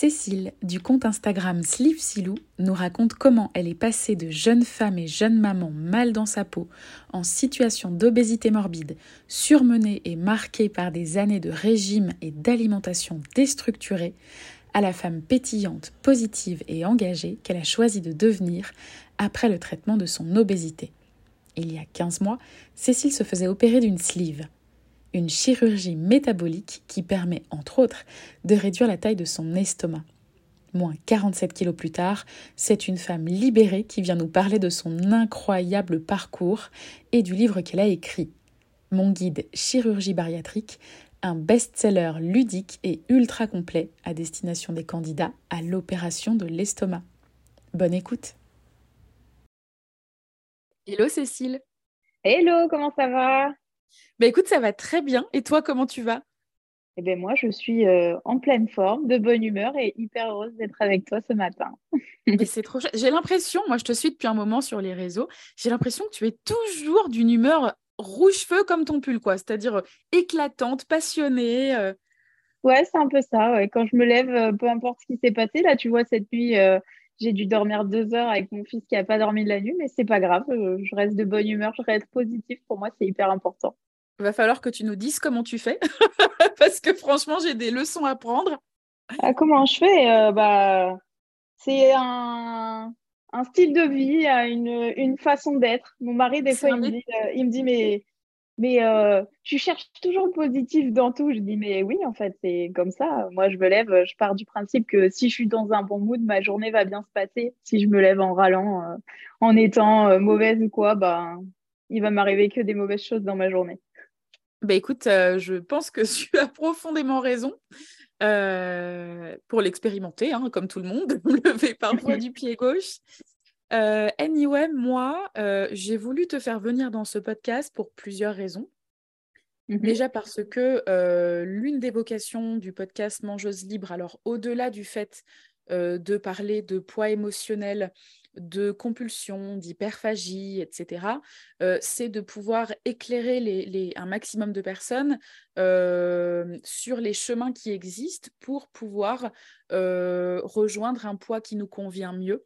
Cécile, du compte Instagram Sleeve Silou, nous raconte comment elle est passée de jeune femme et jeune maman mal dans sa peau, en situation d'obésité morbide, surmenée et marquée par des années de régime et d'alimentation déstructurée, à la femme pétillante, positive et engagée qu'elle a choisi de devenir après le traitement de son obésité. Il y a 15 mois, Cécile se faisait opérer d'une sleeve une chirurgie métabolique qui permet, entre autres, de réduire la taille de son estomac. Moins 47 kilos plus tard, c'est une femme libérée qui vient nous parler de son incroyable parcours et du livre qu'elle a écrit. Mon guide chirurgie bariatrique, un best-seller ludique et ultra complet à destination des candidats à l'opération de l'estomac. Bonne écoute. Hello Cécile. Hello, comment ça va? Bah, écoute, ça va très bien. Et toi, comment tu vas? Eh bien, moi, je suis euh, en pleine forme, de bonne humeur et hyper heureuse d'être avec toi ce matin. c'est trop J'ai l'impression, moi, je te suis depuis un moment sur les réseaux, j'ai l'impression que tu es toujours d'une humeur rouge-feu comme ton pull, quoi. C'est-à-dire euh, éclatante, passionnée. Euh. Ouais, c'est un peu ça. Quand je me lève, peu importe ce qui s'est passé, là, tu vois, cette nuit, j'ai dû dormir deux heures avec mon fils qui n'a pas dormi de la nuit, mais c'est pas grave. je reste de bonne humeur, je reste positive. Pour moi, c'est hyper important. Il va falloir que tu nous dises comment tu fais, parce que franchement, j'ai des leçons à prendre. Ah, comment je fais euh, bah, C'est un, un, style de vie, une, une façon d'être. Mon mari, des fois, il me, dit, euh, il me, dit, mais, mais euh, tu cherches toujours le positif dans tout. Je dis, mais oui, en fait, c'est comme ça. Moi, je me lève, je pars du principe que si je suis dans un bon mood, ma journée va bien se passer. Si je me lève en râlant, en étant mauvaise ou quoi, bah, il va m'arriver que des mauvaises choses dans ma journée. Bah écoute, euh, je pense que tu as profondément raison euh, pour l'expérimenter, hein, comme tout le monde, lever parfois du pied gauche. Euh, anyway, moi, j'ai voulu te faire venir dans ce podcast pour plusieurs raisons. Mmh Déjà parce que l'une des vocations du podcast Mangeuse Libre, alors au-delà du fait de parler de poids émotionnel, de compulsion, d'hyperphagie, etc., euh, c'est de pouvoir éclairer les, un maximum de personnes euh, sur les chemins qui existent pour pouvoir euh, rejoindre un poids qui nous convient mieux.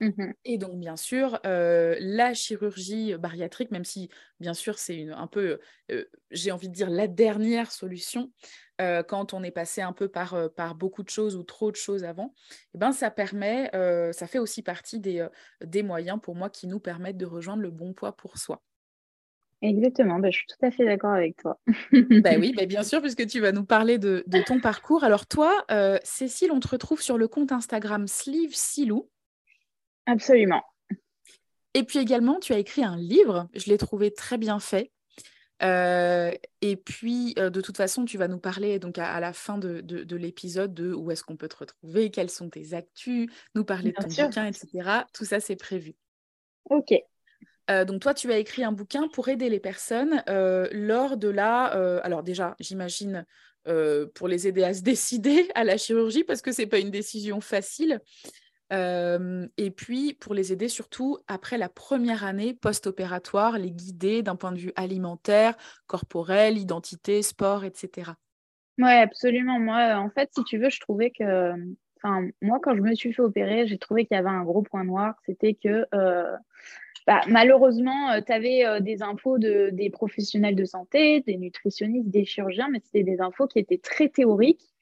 Mmh Et donc, bien sûr, la chirurgie bariatrique, même si, bien sûr, c'est un peu, j'ai envie de dire, la dernière solution, euh, quand on est passé un peu par, par beaucoup de choses ou trop de choses avant, eh ben, ça permet, ça fait aussi partie des, des moyens pour moi qui nous permettent de rejoindre le bon poids pour soi. Exactement, bah, je suis tout à fait d'accord avec toi. bah oui, bah bien sûr, puisque tu vas nous parler de, de ton parcours. Alors toi, Cécile, on te retrouve sur le compte Instagram Sleeve Silou. Absolument. Et puis également, tu as écrit un livre, je l'ai trouvé très bien fait, euh, et puis, euh, de toute façon, tu vas nous parler donc à, la fin de, de, l'épisode de où est-ce qu'on peut te retrouver, quelles sont tes actus, nous parler de ton bouquin, etc. Tout ça, c'est prévu. Ok. Euh, donc toi, tu as écrit un bouquin pour aider les personnes lors de la... alors déjà, j'imagine pour les aider à se décider à la chirurgie, parce que ce n'est pas une décision facile et puis, pour les aider surtout après la première année post-opératoire, les guider d'un point de vue alimentaire, corporel, identité, sport, etc. Oui, absolument. Moi, en fait, si tu veux, je trouvais que. Moi, quand je me suis fait opérer, j'ai trouvé qu'il y avait un gros point noir. C'était que. Bah, malheureusement, tu avais des infos de, des professionnels de santé, des nutritionnistes, des chirurgiens, mais c'était des infos qui étaient très théoriques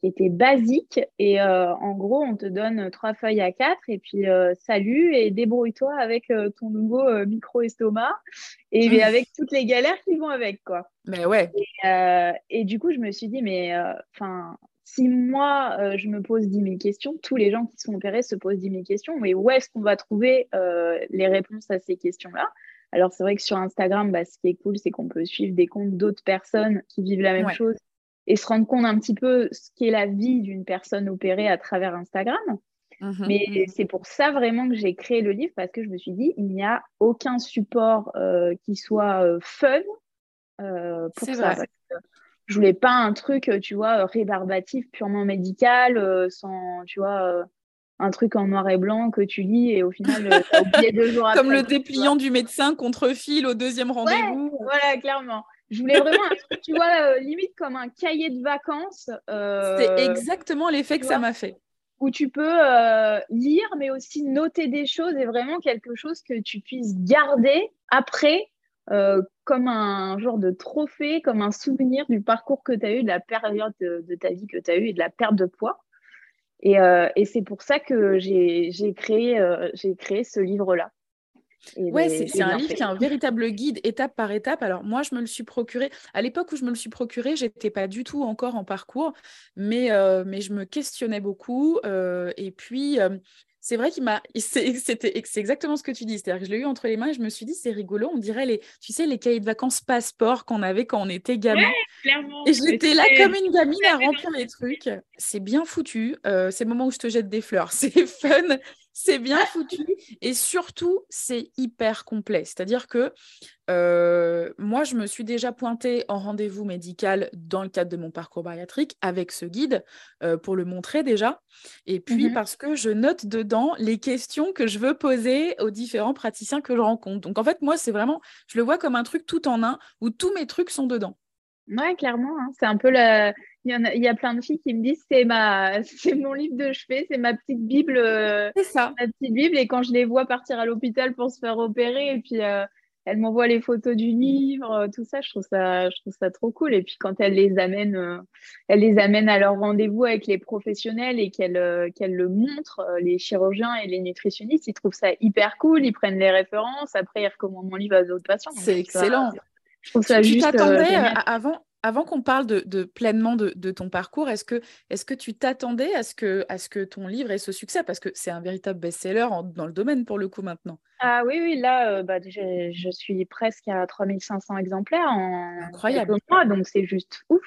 qui était basique. Et euh, en gros, on te donne trois feuilles à quatre et puis euh, salut et débrouille-toi avec euh, ton nouveau micro-estomac et mmh. avec toutes les galères qui vont avec, quoi. Mais ouais. Et, du coup, je me suis dit, mais enfin, si moi, je me pose 10 000 questions, tous les gens qui sont opérés se posent 10 000 questions, mais où est-ce qu'on va trouver les réponses à ces questions-là? Alors, c'est vrai que sur Instagram, bah, ce qui est cool, c'est qu'on peut suivre des comptes d'autres personnes qui vivent la même chose et se rendre compte un petit peu ce qu'est la vie d'une personne opérée à travers Instagram. Mhm, Mais mhm. c'est pour ça vraiment que j'ai créé le livre parce que je me suis dit, il n'y a aucun support euh, qui soit euh, fun euh, pour ça. Vrai. je voulais pas un truc, tu vois, rébarbatif, purement médical, sans, tu vois, un truc en noir et blanc que tu lis et au final, oublié deux jours Comme le dépliant du médecin contre fil au deuxième rendez-vous. voilà, clairement. Je voulais vraiment un truc, tu vois, limite comme un cahier de vacances. C'est exactement l'effet que ça m'a fait où tu peux lire, mais aussi noter des choses et vraiment quelque chose que tu puisses garder après comme un genre de trophée, comme un souvenir du parcours que tu as eu, de la période de, ta vie que tu as eu et de la perte de poids. Et, et c'est pour ça que j'ai créé, créé ce livre-là. Ouais, c'est un livre qui est un véritable guide étape par étape. Alors moi, je me le suis procuré. À l'époque où je me le suis procuré, j'étais pas du tout encore en parcours, mais, euh, mais je me questionnais beaucoup. Euh, et puis, euh, c'est vrai qu'il m'a. C'est exactement ce que tu dis. C'est-à-dire que je l'ai eu entre les mains et je me suis dit, c'est rigolo. On dirait les, tu sais, les cahiers de vacances passeport qu'on avait quand on était gamin. et j'étais là comme une gamine à remplir les trucs. C'est bien foutu. c'est le moment où je te jette des fleurs. C'est fun c'est bien foutu et surtout, c'est hyper complet. C'est-à-dire que euh, moi, je me suis déjà pointée en rendez-vous médical dans le cadre de mon parcours bariatrique avec ce guide euh, pour le montrer déjà. Et puis mmh parce que je note dedans les questions que je veux poser aux différents praticiens que je rencontre. Donc en fait, moi, c'est vraiment, je le vois comme un truc tout en un où tous mes trucs sont dedans. Ouais, clairement. Hein. C'est un peu la, il y, a, il y, a, plein de filles qui me disent c'est ma c'est mon livre de chevet, c'est ma petite bible. Euh, c'est ça. Ma petite bible et quand je les vois partir à l'hôpital pour se faire opérer et puis euh, elles m'envoient les photos du livre, euh, tout ça, je trouve ça je trouve ça trop cool et puis quand elles les amènent elles les amènent à leur rendez-vous avec les professionnels et qu'elles qu'elles le montrent les chirurgiens et les nutritionnistes, ils trouvent ça hyper cool, ils prennent les références, après ils recommandent mon livre à d'autres patients. C'est excellent. je trouve ça tu, juste t'attendais avant avant qu'on parle de, pleinement de, ton parcours, est-ce que, est que tu t'attendais à, ce que, à ce que ton livre ait ce succès? Parce que c'est un véritable best-seller dans le domaine pour le coup maintenant. Ah oui, oui, là, euh, bah, je, suis presque à 3500 exemplaires en Incroyable. mois, donc c'est juste ouf.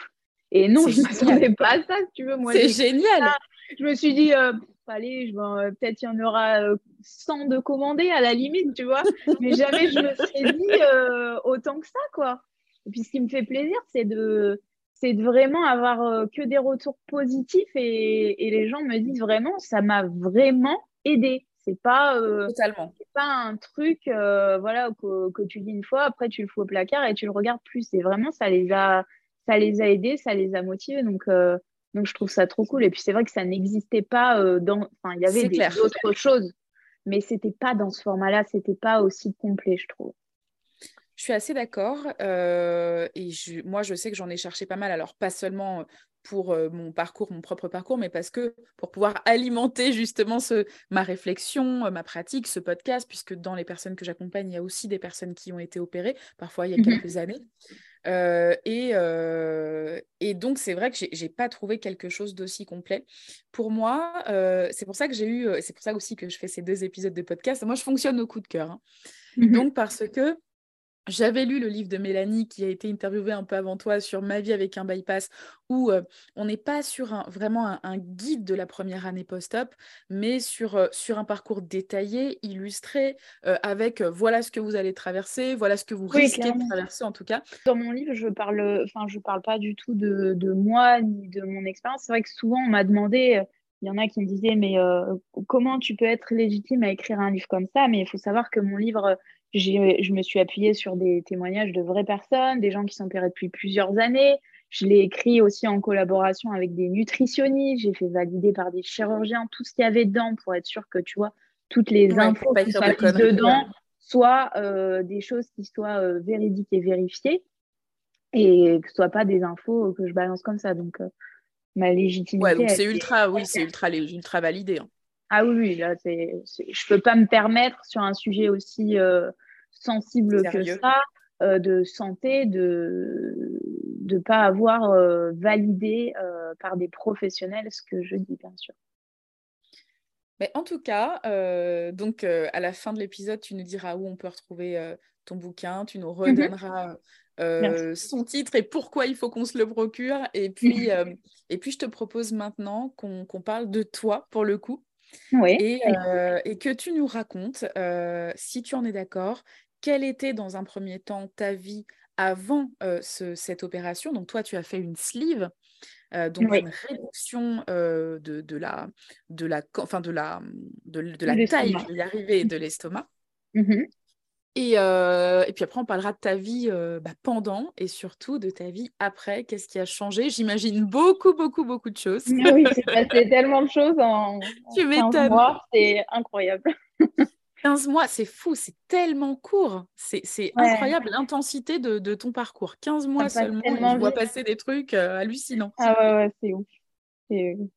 Et non, je ne m'attendais pas à ça, si tu veux. C'est génial. je me suis dit, euh, allez, euh, peut-être il y en aura 100 de commandés à la limite, tu vois. Mais jamais je me serais dit autant que ça, quoi. Et puis, ce qui me fait plaisir, c'est de, c'est de vraiment avoir euh, que des retours positifs et, et, les gens me disent vraiment, ça m'a vraiment aidé. C'est pas, euh, Totalement. pas un truc euh, voilà, que, que, tu dis une fois, après tu le fous au placard et tu le regardes plus. C'est vraiment, ça les a, ça les a aidés, ça les a motivés. Donc, donc je trouve ça trop cool. Et puis, c'est vrai que ça n'existait pas dans. Enfin, il y avait d'autres choses, mais c'était pas dans ce format-là, c'était pas aussi complet, je trouve. Je suis assez d'accord. Euh, et moi, je sais que j'en ai cherché pas mal. Alors, pas seulement pour euh, mon parcours, mon propre parcours, mais parce que pour pouvoir alimenter justement ce, ma réflexion, euh, ma pratique, ce podcast, puisque dans les personnes que j'accompagne, il y a aussi des personnes qui ont été opérées, parfois il y a mmh quelques années. et, et, donc, c'est vrai que je n'ai pas trouvé quelque chose d'aussi complet. Pour moi, c'est pour ça que j'ai eu, c'est pour ça aussi que je fais ces deux épisodes de podcast. Moi, je fonctionne au coup de cœur. Hein. Mmh donc, parce que j'avais lu le livre de Mélanie qui a été interviewée un peu avant toi sur Ma vie avec un bypass, où euh, on n'est pas sur un, vraiment un, guide de la première année post-op, mais sur, euh, sur un parcours détaillé, illustré, euh, avec voilà ce que vous allez traverser, voilà ce que vous risquez de traverser en tout cas. Dans mon livre, je parle, enfin, je parle pas du tout de, de moi ni de mon expérience. C'est vrai que souvent on m'a demandé, il y en a qui me disaient, mais comment tu peux être légitime à écrire un livre comme ça? Mais il faut savoir que mon livre je me suis appuyée sur des témoignages de vraies personnes, des gens qui sont opérés depuis plusieurs années. Je l'ai écrit aussi en collaboration avec des nutritionnistes. J'ai fait valider par des chirurgiens tout ce qu'il y avait dedans pour être sûr que tu vois toutes les infos qui soient dedans soient euh, des choses qui soient euh, véridiques et vérifiées et que ce soit pas des infos que je balance comme ça. Donc euh, ma légitimité. Ouais, c'est ultra, oui, c'est ultra, ultra validé. Hein. Ah oui, là, c'est, je peux pas me permettre sur un sujet aussi sensible que ça, euh, de santé, de ne pas avoir euh, validé euh, par des professionnels ce que je dis, bien sûr. Mais en tout cas, donc à la fin de l'épisode, tu nous diras où on peut retrouver ton bouquin, tu nous mhm. redonneras son titre et pourquoi il faut qu'on se le procure. Et puis, et puis je te propose maintenant qu'on parle de toi pour le coup. Oui. Et, et, que tu nous racontes, si tu en es d'accord, quelle était dans un premier temps ta vie avant cette opération? Donc toi, tu as fait une sleeve, donc une réduction de, la, de la, enfin de la, de, la taille, de l'estomac. Mmh Et, euh, et, puis après, on parlera de ta vie euh, bah, pendant et surtout de ta vie après. Qu'est-ce qui a changé? J'imagine beaucoup, beaucoup, beaucoup de choses. oui, c'est passé tellement de choses en, tu en 15 mois. C'est incroyable. 15 mois, c'est fou, c'est tellement court. C'est incroyable l'intensité de, de, ton parcours. 15 mois seulement, je vois passer des trucs euh, hallucinants. Ah ouais, ouais c'est ouf.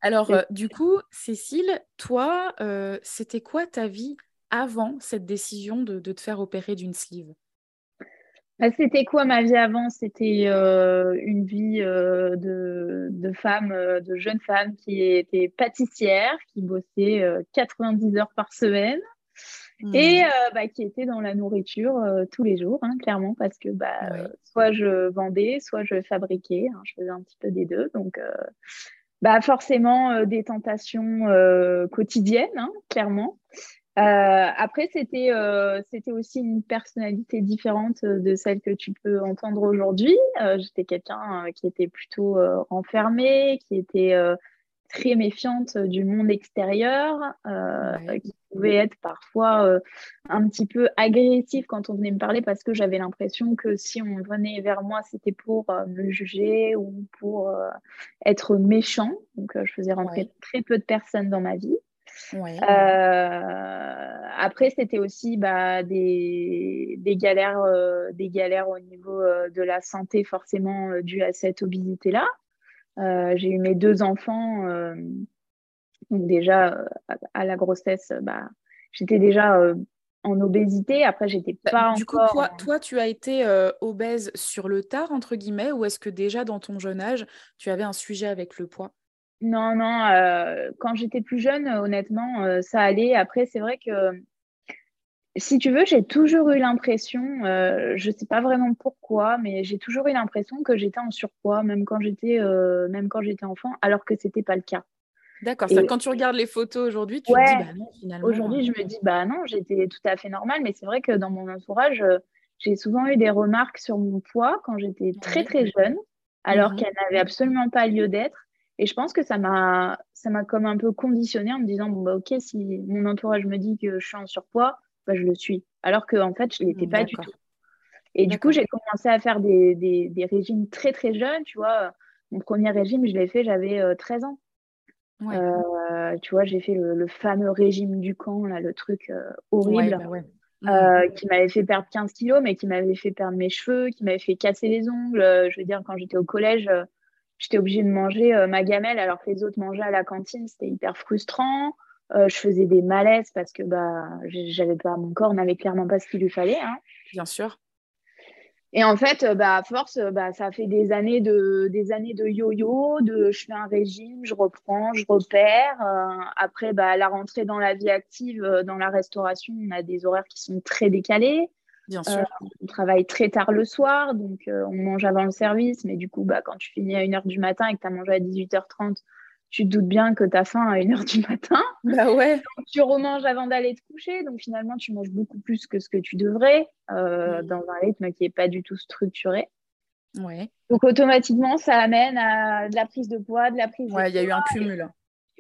Alors, du coup, Cécile, toi, c'était quoi ta vie avant cette décision de, te faire opérer d'une sleeve? Bah, C'était quoi ma vie avant? C'était euh, une vie euh, de, femme, euh, de jeune femme qui était pâtissière, qui bossait 90 heures par semaine. Et mmh. bah, qui était dans la nourriture tous les jours, hein, clairement, parce que bah, soit je vendais, soit je fabriquais. Hein, je faisais un petit peu des deux. Donc, bah, forcément, des tentations quotidiennes, hein, clairement. Euh, après, c'était euh, c'était aussi une personnalité différente de celle que tu peux entendre aujourd'hui. Euh, J'étais quelqu'un qui était plutôt renfermé, qui était très méfiante du monde extérieur, qui pouvait être parfois un petit peu agressif quand on venait me parler parce que j'avais l'impression que si on venait vers moi, c'était pour me juger ou pour être méchant. Donc, je faisais rentrer très peu de personnes dans ma vie. Euh, après, c'était aussi bah, des, des, galères, euh, des galères au niveau euh, de la santé, forcément dû à cette obésité-là. j'ai eu mes deux enfants. donc déjà, à la grossesse, bah, j'étais déjà en obésité. Après, j'étais bah, pas du encore... coup, toi, toi, tu as été obèse sur le tard, entre guillemets, ou est-ce que déjà dans ton jeune âge, tu avais un sujet avec le poids? Non, non, euh, quand j'étais plus jeune, honnêtement, euh, ça allait. Après, c'est vrai que, si tu veux, j'ai toujours eu l'impression, euh, je ne sais pas vraiment pourquoi, mais j'ai toujours eu l'impression que j'étais en surpoids, même quand j'étais même quand j'étais enfant, alors que ce n'était pas le cas. D'accord, quand tu regardes les photos aujourd'hui, tu te dis, bah non, finalement. Aujourd'hui, je me dis, bah non, j'étais tout à fait normale, mais c'est vrai que dans mon entourage, j'ai souvent eu des remarques sur mon poids quand j'étais très, très jeune, alors mmh qu'elle n'avait absolument pas lieu d'être. Et je pense que ça m'a, ça m'a comme un peu conditionné en me disant bon bah ok si mon entourage me dit que je suis en surpoids, bah, je le suis. Alors qu'en en fait je l'étais pas du tout. Et du coup j'ai commencé à faire des, des, des, régimes très très jeunes. Tu vois, mon premier régime je l'ai fait j'avais 13 euh, ans. Euh, tu vois j'ai fait le, fameux régime du camp là, le truc euh, horrible. Bah mmh. qui m'avait fait perdre 15 kilos, mais qui m'avait fait perdre mes cheveux, qui m'avait fait casser les ongles. je veux dire, quand j'étais au collège, j'étais obligée de manger euh, ma gamelle alors que les autres mangeaient à la cantine. C'était hyper frustrant. Euh, je faisais des malaises parce que bah, j'avais pas, mon corps n'avait clairement pas ce qu'il lui fallait. Hein. Bien sûr. Et en fait, euh, bah, à force, bah, ça fait des années de, des années de yo-yo, de je fais un régime, je reprends, je repère. après, bah, la rentrée dans la vie active, dans la restauration, on a des horaires qui sont très décalés. Bien sûr. Euh, on travaille très tard le soir, donc euh, on mange avant le service, mais du coup, bah, quand tu finis à 1h du matin et que tu as mangé à 18h30, tu te doutes bien que tu as faim à 1h du matin. Bah ouais. tu remanges avant d'aller te coucher, donc finalement, tu manges beaucoup plus que ce que tu devrais euh, dans un rythme qui n'est pas du tout structuré. Ouais. Donc automatiquement, ça amène à de la prise de poids, de la prise ouais, il y a eu un cumul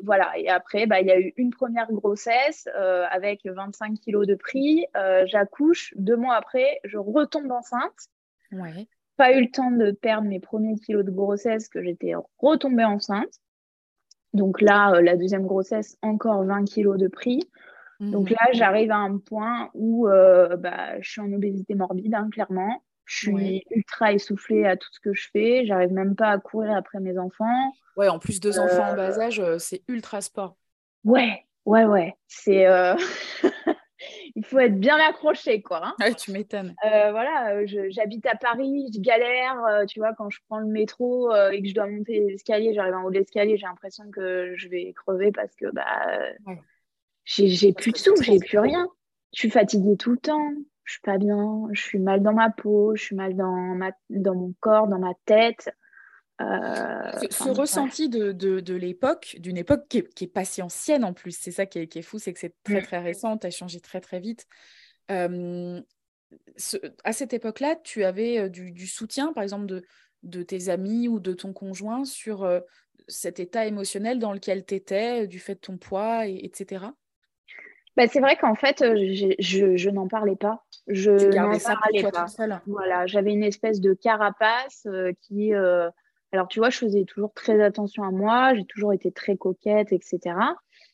voilà. Et après, bah, il y a eu une première grossesse euh, avec 25 kilos de prix. Euh, j'accouche. Deux mois après, je retombe enceinte. Ouais. Pas eu le temps de perdre mes premiers kilos de grossesse que j'étais retombée enceinte. Donc là, euh, la deuxième grossesse, encore 20 kilos de prix. Donc mhm. là, j'arrive à un point où bah, je suis en obésité morbide, hein, clairement. Je suis ultra essoufflée à tout ce que je fais. J'arrive même pas à courir après mes enfants. Ouais, en plus deux enfants en bas euh, âge, euh, c'est ultra sport. Ouais, ouais, ouais. C'est euh, il faut être bien accroché, quoi. Hein. Ouais, tu m'étonnes. voilà, j'habite à Paris, je galère. tu vois, quand je prends le métro et que je dois monter l'escalier, j'arrive en haut de l'escalier, j'ai l'impression que je vais crever parce que bah, j'ai plus de souffle, j'ai plus rien. Je suis fatiguée tout le temps. Je suis pas bien. Je suis mal dans ma peau. Je suis mal dans ma dans mon corps, dans ma tête. Euh, ce, ressenti de, de, l'époque, d'une époque qui n'est pas si ancienne en plus, c'est ça qui est, qui est fou, c'est que c'est très mm. très récent, tu as changé très très vite. Euh, à cette époque-là, tu avais euh, du, du, soutien, par exemple, de, de tes amis ou de ton conjoint sur cet état émotionnel dans lequel tu étais, du fait de ton poids, et, etc. bah, c'est vrai qu'en fait, je, je n'en parlais pas. Je n'en parlais pas. Voilà, j'avais une espèce de carapace qui, alors tu vois, je faisais toujours très attention à moi, j'ai toujours été très coquette, etc.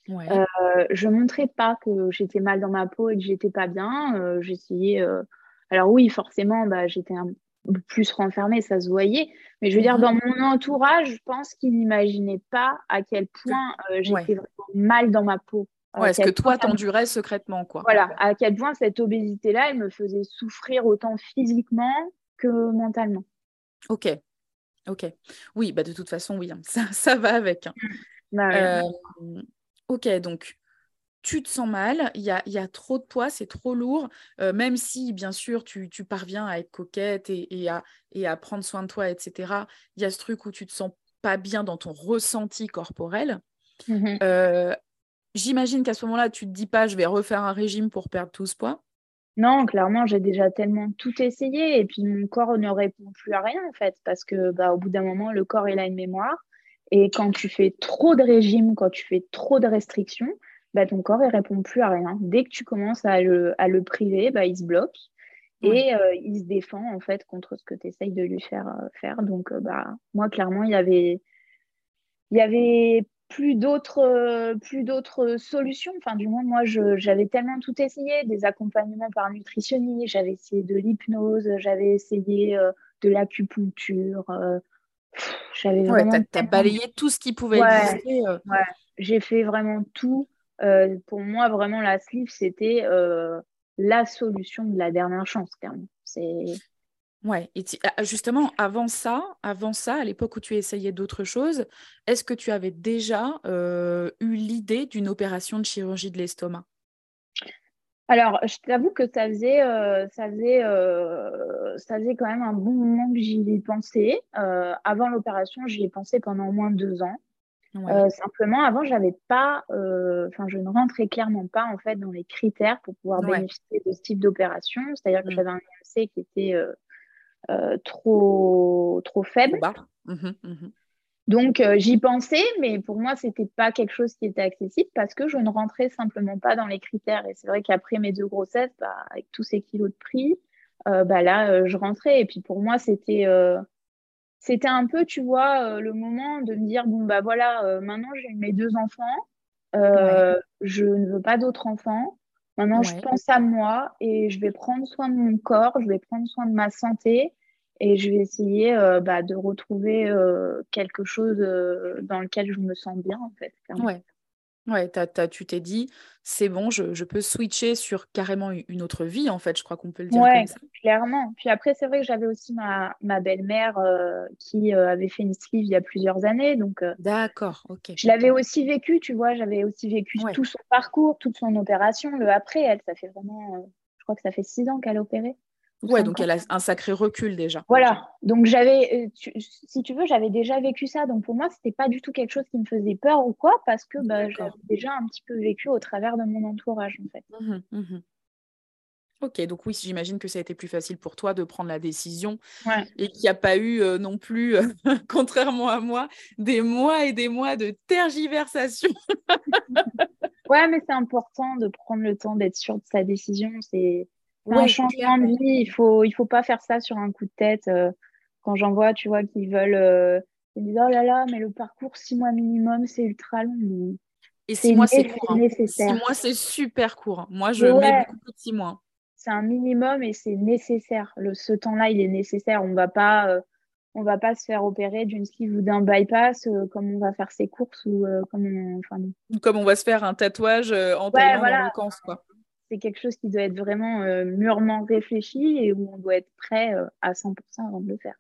Ouais. Euh, je montrais pas que j'étais mal dans ma peau et que j'étais pas bien. Euh, j'essayais. Euh, alors oui, forcément, bah, j'étais un peu plus renfermée, ça se voyait. Mais je veux dire, mhm. dans mon entourage, je pense qu'ils n'imaginaient pas à quel point j'étais vraiment mal dans ma peau. Ouais, est-ce que toi, t'endurais secrètement, quoi. Voilà, à quel point cette obésité-là, elle me faisait souffrir autant physiquement que mentalement. Ok, ok. Oui, bah de toute façon, oui, hein. ça, ça va avec. Hein. Bah ok, donc tu te sens mal, il y a, trop de poids, c'est trop lourd, euh, même si bien sûr tu, parviens à être coquette et, à, et, à, prendre soin de toi, etc. Il y a ce truc où tu te sens pas bien dans ton ressenti corporel. Mmh euh, j'imagine qu'à ce moment-là, tu te dis pas, je vais refaire un régime pour perdre tout ce poids. Non, clairement, j'ai déjà tellement tout essayé et puis mon corps ne répond plus à rien en fait, parce que bah, au bout d'un moment, le corps il a une mémoire et quand tu fais trop de régime, quand tu fais trop de restrictions, bah, ton corps ne répond plus à rien. Dès que tu commences à le, à le priver, bah, il se bloque et euh, il se défend en fait contre ce que tu essayes de lui faire euh, faire. Donc, euh, bah, moi, clairement, il y avait, il y avait plus d'autres plus d'autres solutions. Enfin, du moins, moi, j'avais tellement tout essayé, des accompagnements par nutritionniste, j'avais essayé de l'hypnose, j'avais essayé de l'acupuncture j'avais vraiment. t'as, balayé tout ce qui pouvait exister. Euh. J'ai fait vraiment tout. Euh, pour moi, vraiment, la sleeve, c'était euh, la solution de la dernière chance, clairement. C'est. Ouais, et ah, justement, avant ça, avant ça, à l'époque où tu essayais d'autres choses, est-ce que tu avais déjà eu l'idée d'une opération de chirurgie de l'estomac? Alors, je t'avoue que ça faisait, euh, ça, faisait, euh, ça faisait quand même un bon moment que j'y ai pensé. Avant l'opération, j'y ai pensé pendant au moins deux ans. simplement, avant, j'avais pas, enfin, je ne rentrais clairement pas en fait dans les critères pour pouvoir bénéficier de ce type d'opération. C'est-à-dire que mm. j'avais un IMC qui était trop, trop faible. Mmh mmh donc euh, j'y pensais, mais pour moi, ce n'était pas quelque chose qui était accessible parce que je ne rentrais simplement pas dans les critères. Et c'est vrai qu'après mes deux grossesses, bah, avec tous ces kilos de prix, euh, bah là, euh, je rentrais. Et puis pour moi, c'était c'était un peu, tu vois, le moment de me dire bon bah voilà, maintenant j'ai mes deux enfants, je ne veux pas d'autres enfants. Maintenant, je pense à moi et je vais prendre soin de mon corps, je vais prendre soin de ma santé et je vais essayer euh, bah, de retrouver euh, quelque chose euh, dans lequel je me sens bien en fait. Ouais. Ouais, tu t'es dit, c'est bon, je, peux switcher sur carrément une autre vie, en fait, je crois qu'on peut le dire ouais, clairement. Puis après, c'est vrai que j'avais aussi ma, ma belle-mère qui avait fait une sleeve il y a plusieurs années. Donc, D'accord, ok. Je l'avais aussi vécu, tu vois, j'avais aussi vécu tout son parcours, toute son opération. Le après, elle, ça fait vraiment, je crois que ça fait six ans qu'elle a opéré. Ouais, donc elle a un sacré recul déjà. Voilà, donc j'avais, euh, si tu veux, j'avais déjà vécu ça. Donc pour moi, c'était pas du tout quelque chose qui me faisait peur ou quoi, parce que bah, j'avais déjà un petit peu vécu au travers de mon entourage en fait. Mmh mmh ok, donc oui, j'imagine que ça a été plus facile pour toi de prendre la décision et qu'il n'y a pas eu euh, non plus, euh, contrairement à moi, des mois et des mois de tergiversation. ouais, mais c'est important de prendre le temps d'être sûr de sa décision. C'est un changement de vie, il faut, il faut pas faire ça sur un coup de tête. Euh, quand j'en vois, tu vois, qu'ils veulent, euh, ils disent oh là là, mais le parcours six mois minimum, c'est ultra long. Et six mois, c'est court. Hein. Six mois, c'est super court. Hein. Moi, je mets beaucoup de six mois. C'est un minimum et c'est nécessaire. Le, ce temps-là, il est nécessaire. On va pas, euh, on va pas se faire opérer d'une sleeve ou d'un bypass comme on va faire ses courses ou comme on, enfin, comme on va se faire un tatouage en ouais, voilà. vacances, quoi c'est quelque chose qui doit être vraiment euh, mûrement réfléchi et où on doit être prêt euh, à 100% avant de le faire.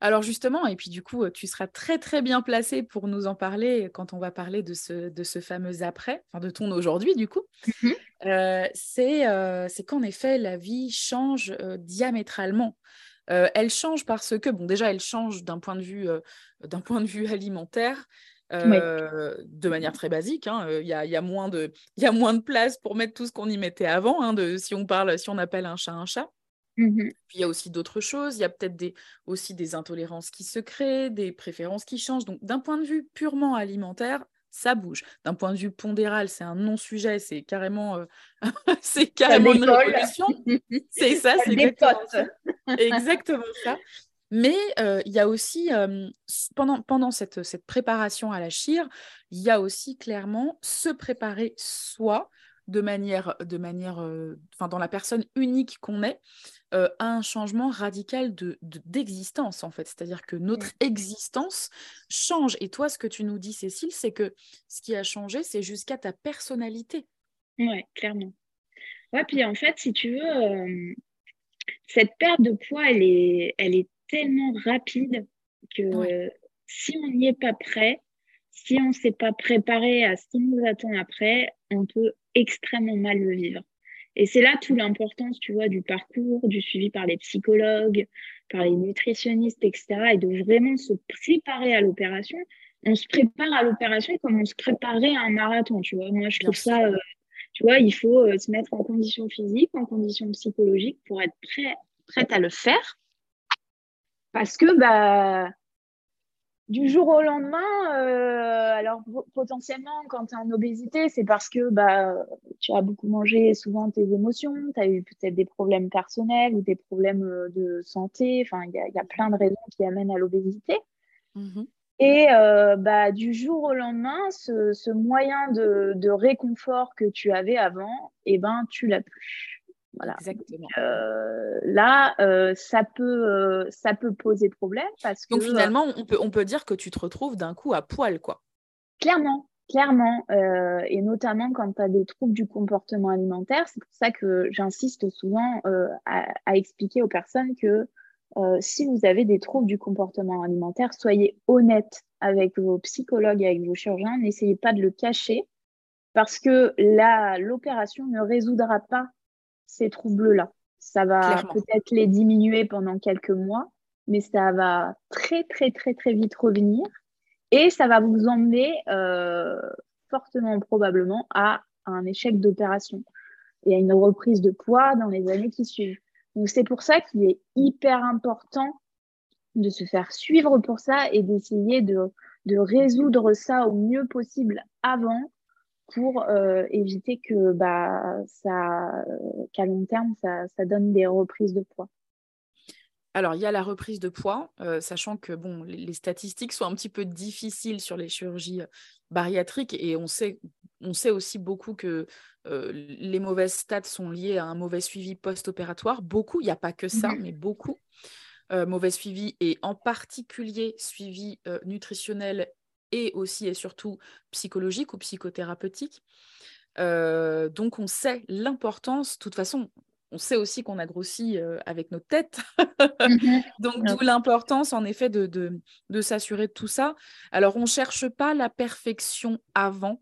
Alors justement, et puis du coup, tu seras très très bien placé pour nous en parler quand on va parler de ce, de ce fameux après, enfin de ton aujourd'hui du coup. Mm-hmm. Euh, c'est qu'en effet, la vie change diamétralement. elle change parce que, bon, déjà, elle change d'un point, de vue, d'un point de vue alimentaire, euh, de manière très basique. Hein, il y, a, moins de, y a moins de place pour mettre tout ce qu'on y mettait avant, hein, de, si on parle, si on appelle un chat un chat. Mmh Puis il y a aussi d'autres choses, il y a peut-être des, aussi des intolérances qui se créent, des préférences qui changent. Donc d'un point de vue purement alimentaire, ça bouge. D'un point de vue pondéral, c'est un non-sujet, c'est carrément, euh, c'est carrément une révolution. C'est ça, c'est exactement ça. Mais euh, il y a aussi, pendant, pendant cette, cette, préparation à la chire, il y a aussi clairement se préparer soi de manière, de manière enfin, dans la personne unique qu'on est, à un changement radical de, d'existence, en fait. C'est-à-dire que notre existence change. Et toi, ce que tu nous dis, Cécile, c'est que ce qui a changé, c'est jusqu'à ta personnalité. Oui, clairement. Ouais, puis en fait, si tu veux, cette perte de poids, elle est, elle est tellement rapide que si on n'y est pas prêt, si on ne s'est pas préparé à ce qui nous attend après, on peut extrêmement mal le vivre. Et c'est là toute l'importance, tu vois, du parcours, du suivi par les psychologues, par les nutritionnistes, etc. Et de vraiment se préparer à l'opération. On se prépare à l'opération comme on se préparait à un marathon, tu vois. Moi, je trouve ça, euh, tu vois, il faut euh, se mettre en condition physique, en condition psychologique pour être prêt, prête à le faire. Parce que bah, du jour au lendemain, euh, alors potentiellement quand tu es en obésité, c'est parce que bah, tu as beaucoup mangé souvent tes émotions, tu as eu peut-être des problèmes personnels ou des problèmes euh, de santé, enfin il y, a plein de raisons qui amènent à l'obésité. Mmh Et euh, bah, du jour au lendemain, ce, moyen de, réconfort que tu avais avant, eh ben, tu l'as plus. Voilà. Exactement. Euh, là, euh, ça, peut, euh, ça peut poser problème parce que. Donc finalement, on peut, on peut dire que tu te retrouves d'un coup à poil, quoi. Clairement, clairement. et notamment quand tu as des troubles du comportement alimentaire. C'est pour ça que j'insiste souvent à, à, expliquer aux personnes que si vous avez des troubles du comportement alimentaire, soyez honnête avec vos psychologues et avec vos chirurgiens. N'essayez pas de le cacher parce que l'opération ne résoudra pas ces troubles-là. Ça va peut-être les diminuer pendant quelques mois, mais ça va très, très, très, très vite revenir. Et ça va vous emmener euh, fortement probablement à un échec d'opération et à une reprise de poids dans les années qui suivent. Donc c'est pour ça qu'il est hyper important de se faire suivre pour ça et d'essayer de, de résoudre ça au mieux possible avant pour euh, éviter que bah, ça, qu'à long terme, ça, ça, donne des reprises de poids. Alors, il y a la reprise de poids, euh, sachant que bon, les, statistiques sont un petit peu difficiles sur les chirurgies euh, bariatriques et on sait, on sait aussi beaucoup que les mauvaises stats sont liées à un mauvais suivi post-opératoire. Beaucoup, il n'y a pas que ça, mais beaucoup. mauvais suivi et en particulier suivi nutritionnel et aussi et surtout psychologique ou psychothérapeutique. Euh, donc on sait l'importance, de toute façon, on sait aussi qu'on a grossi euh, avec notre tête. Mhm. donc d'où l'importance en effet de, de, de s'assurer de tout ça. Alors on ne cherche pas la perfection avant,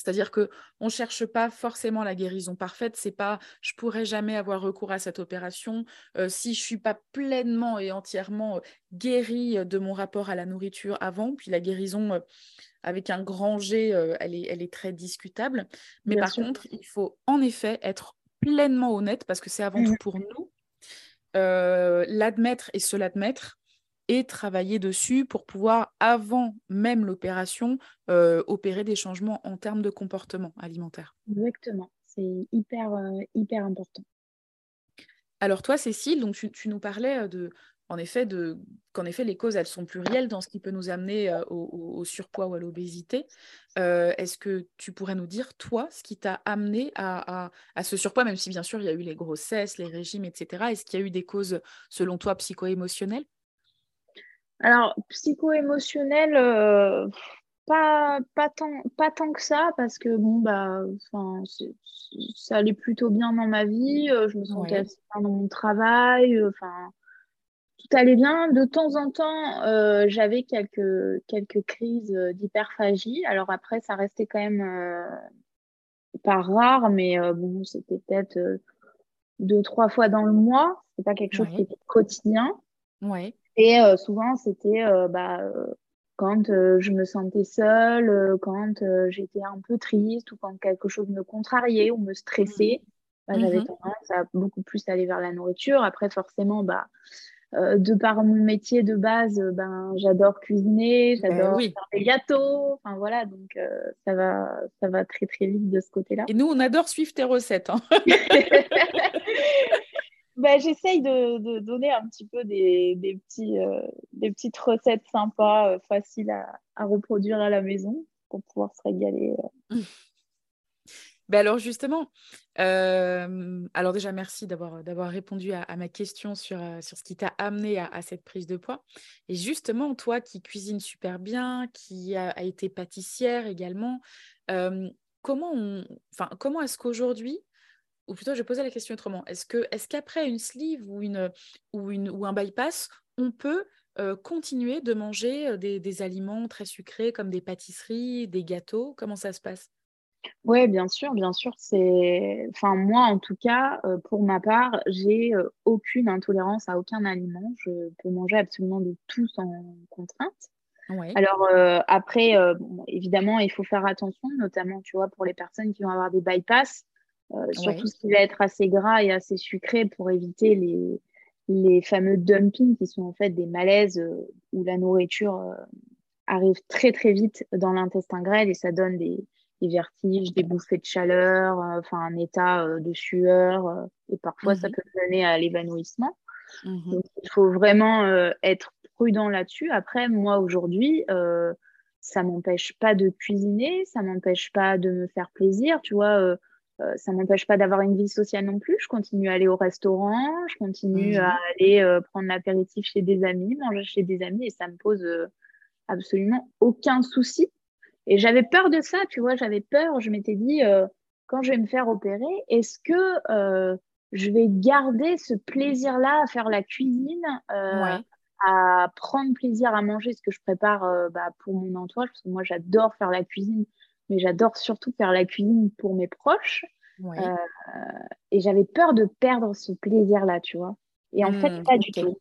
c'est-à-dire que on cherche pas forcément la guérison parfaite. C'est pas je pourrais jamais avoir recours à cette opération euh, si je suis pas pleinement et entièrement euh, guérie de mon rapport à la nourriture avant. Puis la guérison euh, avec un grand G, elle, est, elle est très discutable. Mais par contre, il faut en effet être pleinement honnête parce que c'est avant tout mmh. pour nous l'admettre et se l'admettre et travailler dessus pour pouvoir, avant même l'opération, euh, opérer des changements en termes de comportement alimentaire. Exactement, c'est hyper, euh, hyper important. Alors toi, Cécile, donc tu, nous parlais euh, de, en effet, de, qu'en effet, les causes, elles sont plurielles dans ce qui peut nous amener au, surpoids ou à l'obésité. est-ce que tu pourrais nous dire, toi, ce qui t'a amené à, à, ce surpoids, même si bien sûr, il y a eu les grossesses, les régimes, etc. Est-ce qu'il y a eu des causes, selon toi, psycho-émotionnelles? Alors, psycho-émotionnel, euh, pas, pas, tant, pas tant que ça, parce que bon, bah, ça allait plutôt bien dans ma vie, euh, je me sentais assez bien dans mon travail, euh, enfin, tout allait bien. De temps en temps, j'avais quelques, quelques crises d'hyperphagie. Alors après, ça restait quand même pas rare, mais bon, c'était peut-être deux, trois fois dans le mois. C'est pas quelque chose qui était quotidien. Ouais. Et euh, souvent, c'était euh, bah, euh, quand je me sentais seule, quand j'étais un peu triste ou quand quelque chose me contrariait ou me stressait. Bah, j'avais mmh tendance à beaucoup plus aller vers la nourriture. Après, forcément, bah, de par mon métier de base, ben, j'adore cuisiner, ben j'adore faire des gâteaux. Enfin voilà, donc ça, va, ça va très très vite de ce côté-là. Et nous, on adore suivre tes recettes. Hein. ben, J'essaye de, donner un petit peu des, des petits, des petites recettes sympas, faciles à, à, reproduire à la maison pour pouvoir se régaler. Ben alors justement, euh, alors déjà merci d'avoir, répondu à, ma question sur, euh, sur ce qui t'a amené à, cette prise de poids. Et justement, toi qui cuisines super bien, qui a, été pâtissière également, euh, comment, comment est-ce qu'aujourd'hui, ou plutôt je poser la question autrement, est-ce, que, est-ce qu'après une sleeve ou, une, ou, une, ou un bypass, on peut continuer de manger des, des aliments très sucrés comme des pâtisseries, des gâteaux? Comment ça se passe? Oui, bien sûr, bien sûr. C'est, enfin moi en tout cas, euh, pour ma part, j'ai euh, aucune intolérance à aucun aliment. Je peux manger absolument de tout sans contrainte. Alors euh, après, évidemment, il faut faire attention, notamment, tu vois, pour les personnes qui vont avoir des bypass, surtout ce qui va être assez gras et assez sucré pour éviter les, les fameux dumpings qui sont en fait des malaises où la nourriture arrive très très vite dans l'intestin grêle et ça donne des, des vertiges, des bouffées de chaleur, euh, enfin un état euh, de sueur, euh, et parfois ça mhm. peut mener à l'évanouissement. Mhm. Donc il faut vraiment être prudent là-dessus. Après, moi aujourd'hui, ça m'empêche pas de cuisiner, ça m'empêche pas de me faire plaisir, tu vois. Ça m'empêche pas d'avoir une vie sociale non plus. Je continue à aller au restaurant, je continue à mhm. aller prendre l'apéritif chez des amis, manger chez des amis, et ça me pose absolument aucun souci. Et j'avais peur de ça, tu vois, j'avais peur. Je m'étais dit, euh, quand je vais me faire opérer, est-ce que euh, je vais garder ce plaisir-là à faire la cuisine, euh, à prendre plaisir à manger ce que je prépare bah, pour mon entourage? Parce que moi, j'adore faire la cuisine, mais j'adore surtout faire la cuisine pour mes proches. et j'avais peur de perdre ce plaisir-là, tu vois. Et en fait, mmh, pas du tout.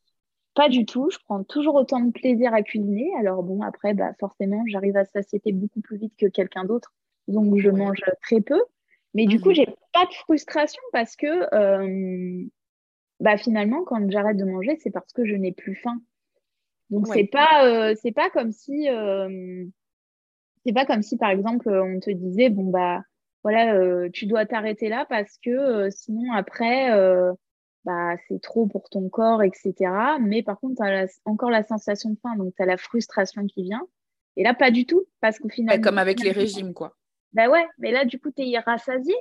Pas du tout. Je prends toujours autant de plaisir à cuisiner. Alors bon, après, bah, forcément, j'arrive à satiété beaucoup plus vite que quelqu'un d'autre. Donc, je mange très peu. Mais du coup, mhm. j'ai pas de frustration parce que euh, bah, finalement, quand j'arrête de manger, c'est parce que je n'ai plus faim. Donc, c'est pas, euh, c'est pas comme si, euh, c'est pas comme si, par exemple, on te disait, bon, bah, voilà, tu dois t'arrêter là parce que sinon, après, bah, c'est trop pour ton corps, etc. Mais par contre, tu as encore la sensation de faim, donc tu as la frustration qui vient. Et là, pas du tout, parce qu'au final. comme avec les régimes, quoi. Bah ouais, mais là, du coup, tu es rassasié.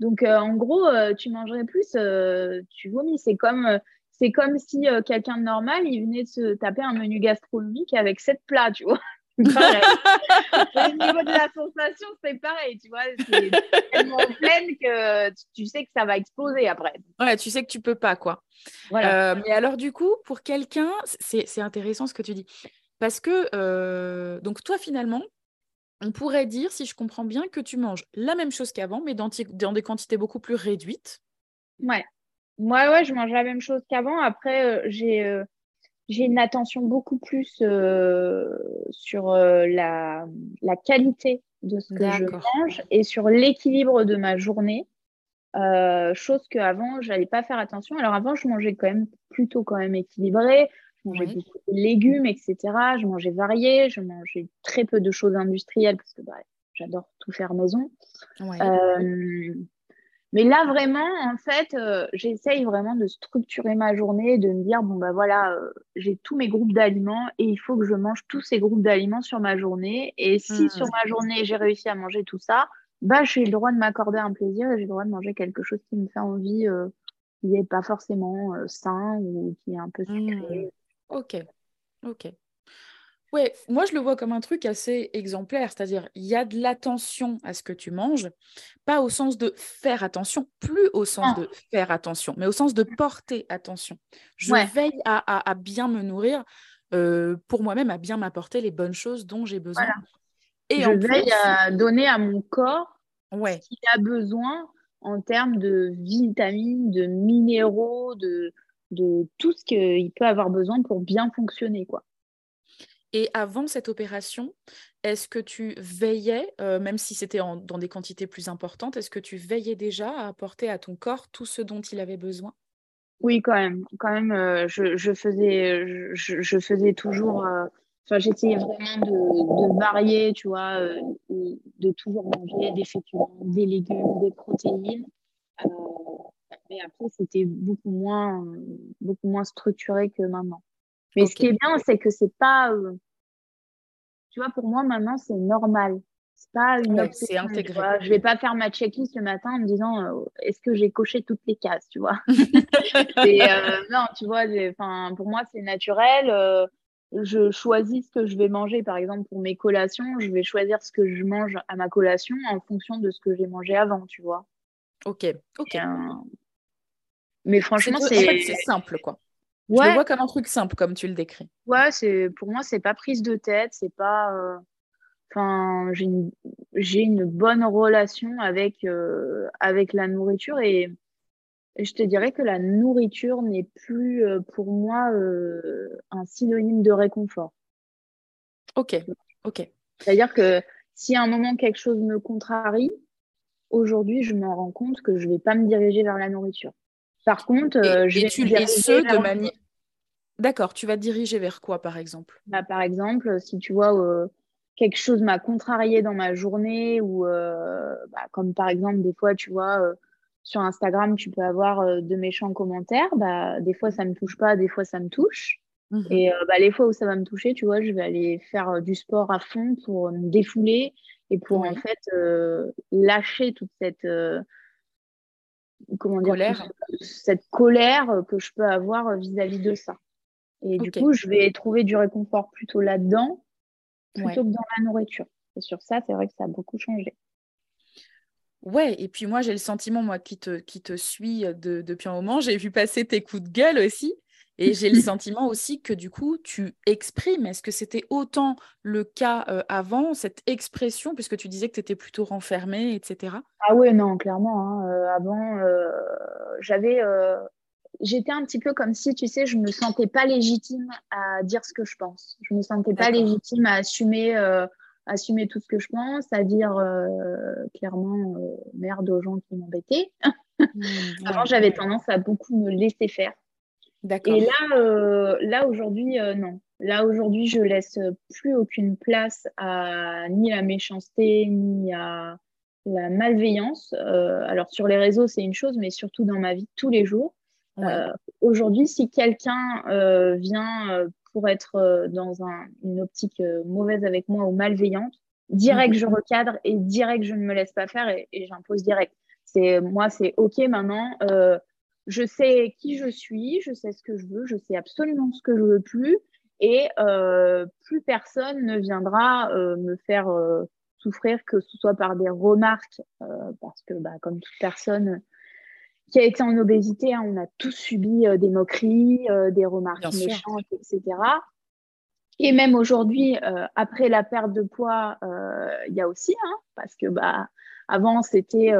Donc, euh, en gros, euh, tu mangerais plus, euh, tu vomis. C'est comme, c'est comme si quelqu'un de normal, il venait de se taper un menu gastronomique avec sept plats, tu vois. Au niveau de la sensation, c'est pareil, tu vois. C'est tellement pleine que tu, sais que ça va exploser après. Ouais, tu sais que tu peux pas, quoi. Voilà. Euh, mais alors, du coup, pour quelqu'un, c'est intéressant ce que tu dis. Parce que, euh, donc, toi, finalement, on pourrait dire, si je comprends bien, que tu manges la même chose qu'avant, mais dans, dans, des quantités beaucoup plus réduites. Ouais. Moi, ouais, je mange la même chose qu'avant. Après, euh, j'ai j'ai une attention beaucoup plus euh, sur euh, la, la, qualité de ce que je mange et sur l'équilibre de ma journée. Euh, chose qu'avant, je n'allais pas faire attention. Alors avant, je mangeais quand même plutôt quand même équilibré. Je mangeais beaucoup de légumes, etc. Je mangeais varié. Je mangeais très peu de choses industrielles parce que bah, j'adore tout faire maison. Ouais. Mais là, vraiment, en fait, euh, j'essaye vraiment de structurer ma journée, de me dire, bon, bah voilà, euh, j'ai tous mes groupes d'aliments et il faut que je mange tous ces groupes d'aliments sur ma journée. Et si mmh. sur ma journée, j'ai réussi à manger tout ça, bah, j'ai le droit de m'accorder un plaisir et j'ai le droit de manger quelque chose qui me fait envie, euh, qui n'est pas forcément sain ou qui est un peu sucré. Mmh. Ok, ok. Oui, moi je le vois comme un truc assez exemplaire, c'est-à-dire il y a de l'attention à ce que tu manges, pas au sens de faire attention, plus au sens de faire attention, mais au sens de porter attention. Je veille à, bien me nourrir euh, pour moi-même, à bien m'apporter les bonnes choses dont j'ai besoin. Et je veille à donner à mon corps ce qu'il a besoin en termes de vitamines, de minéraux, de, de tout ce qu'il peut avoir besoin pour bien fonctionner. quoi. Et avant cette opération, est-ce que tu veillais, euh, même si c'était dans des quantités plus importantes, est-ce que tu veillais déjà à apporter à ton corps tout ce dont il avait besoin? Oui, quand même. Quand même, euh, je, faisais, je, faisais toujours. Euh, enfin, j'essayais vraiment de, varier, tu vois, de toujours manger des féculents, des légumes, des protéines. mais après, c'était beaucoup moins, beaucoup moins structuré que maintenant. Mais ce qui est bien, c'est que c'est pas. tu vois, pour moi, maintenant, c'est normal. C'est pas une c'est intégré. Je vais pas faire ma checklist le matin en me disant euh, est-ce que j'ai coché toutes les cases, tu vois? et, euh, non, tu vois, pour moi, c'est naturel. Euh, je choisis ce que je vais manger, par exemple, pour mes collations. Je vais choisir ce que je mange à ma collation en fonction de ce que j'ai mangé avant, tu vois? Ok, ok. Mais franchement, c'est. En fait, c'est simple, quoi. Ouais. Je le vois comme un truc simple, comme tu le décris. Ouais, c'est pour moi, c'est pas prise de tête, c'est pas. Enfin, j'ai une, une, bonne relation avec, euh, avec la nourriture et, je te dirais que la nourriture n'est plus euh, pour moi euh, un synonyme de réconfort. Ok, ok. C'est-à-dire que si à un moment quelque chose me contrarie, aujourd'hui, je me rends compte que je ne vais pas me diriger vers la nourriture. Par contre, je vais tu les ce de manière. D'accord, tu vas te diriger vers quoi, par exemple? Bah, Par exemple, si tu vois quelque chose m'a contrarié dans ma journée ou euh, bah, comme par exemple des fois tu vois euh, sur Instagram tu peux avoir euh, de méchants commentaires bah, des fois ça me touche pas des fois ça me touche. Mmh et bah, les fois où ça va me toucher tu vois je vais aller faire du sport à fond pour me défouler et pour en fait lâcher toute cette comment dire colère. cette colère que je peux avoir vis-à-vis de ça et du coup je vais trouver du réconfort plutôt là-dedans plutôt que dans la nourriture. Et sur ça, c'est vrai que ça a beaucoup changé. Ouais, et puis moi, j'ai le sentiment, moi, qui te, qui te suis depuis un moment, j'ai vu passer tes coups de gueule aussi. Et j'ai le sentiment aussi que du coup, tu exprimes. Est-ce que c'était autant le cas euh, avant, cette expression, puisque tu disais que tu étais plutôt renfermée, etc. Ah ouais, non, clairement. Hein. Euh, avant, euh, j'avais j'étais un petit peu comme si, tu sais, je me sentais pas légitime à dire ce que je pense. Je me sentais pas légitime à assumer, euh, assumer tout ce que je pense, à dire euh, clairement euh, merde aux gens qui m'embêtaient. Mmh, Avant, j'avais tendance à beaucoup me laisser faire. Et là, là aujourd'hui, non. Là, aujourd'hui, je laisse plus aucune place à ni la méchanceté, ni à la malveillance. alors, sur les réseaux, c'est une chose, mais surtout dans ma vie tous les jours. Euh, aujourd'hui, si quelqu'un euh, vient euh, pour être dans une optique mauvaise avec moi ou malveillante, direct, je mhm. recadre et direct, je ne me laisse pas faire et, j'impose direct. C'est moi, c'est ok maintenant. je sais qui je suis, je sais ce que je veux, je sais absolument ce que je veux plus et plus personne ne viendra me faire souffrir, que ce soit par des remarques, parce que bah, comme toute personne, qui a été en obésité, hein, on a tous subi euh, des moqueries, euh, des remarques méchantes, etc. Et même aujourd'hui, euh, après la perte de poids, il y a aussi, hein, parce que bah, avant, c'était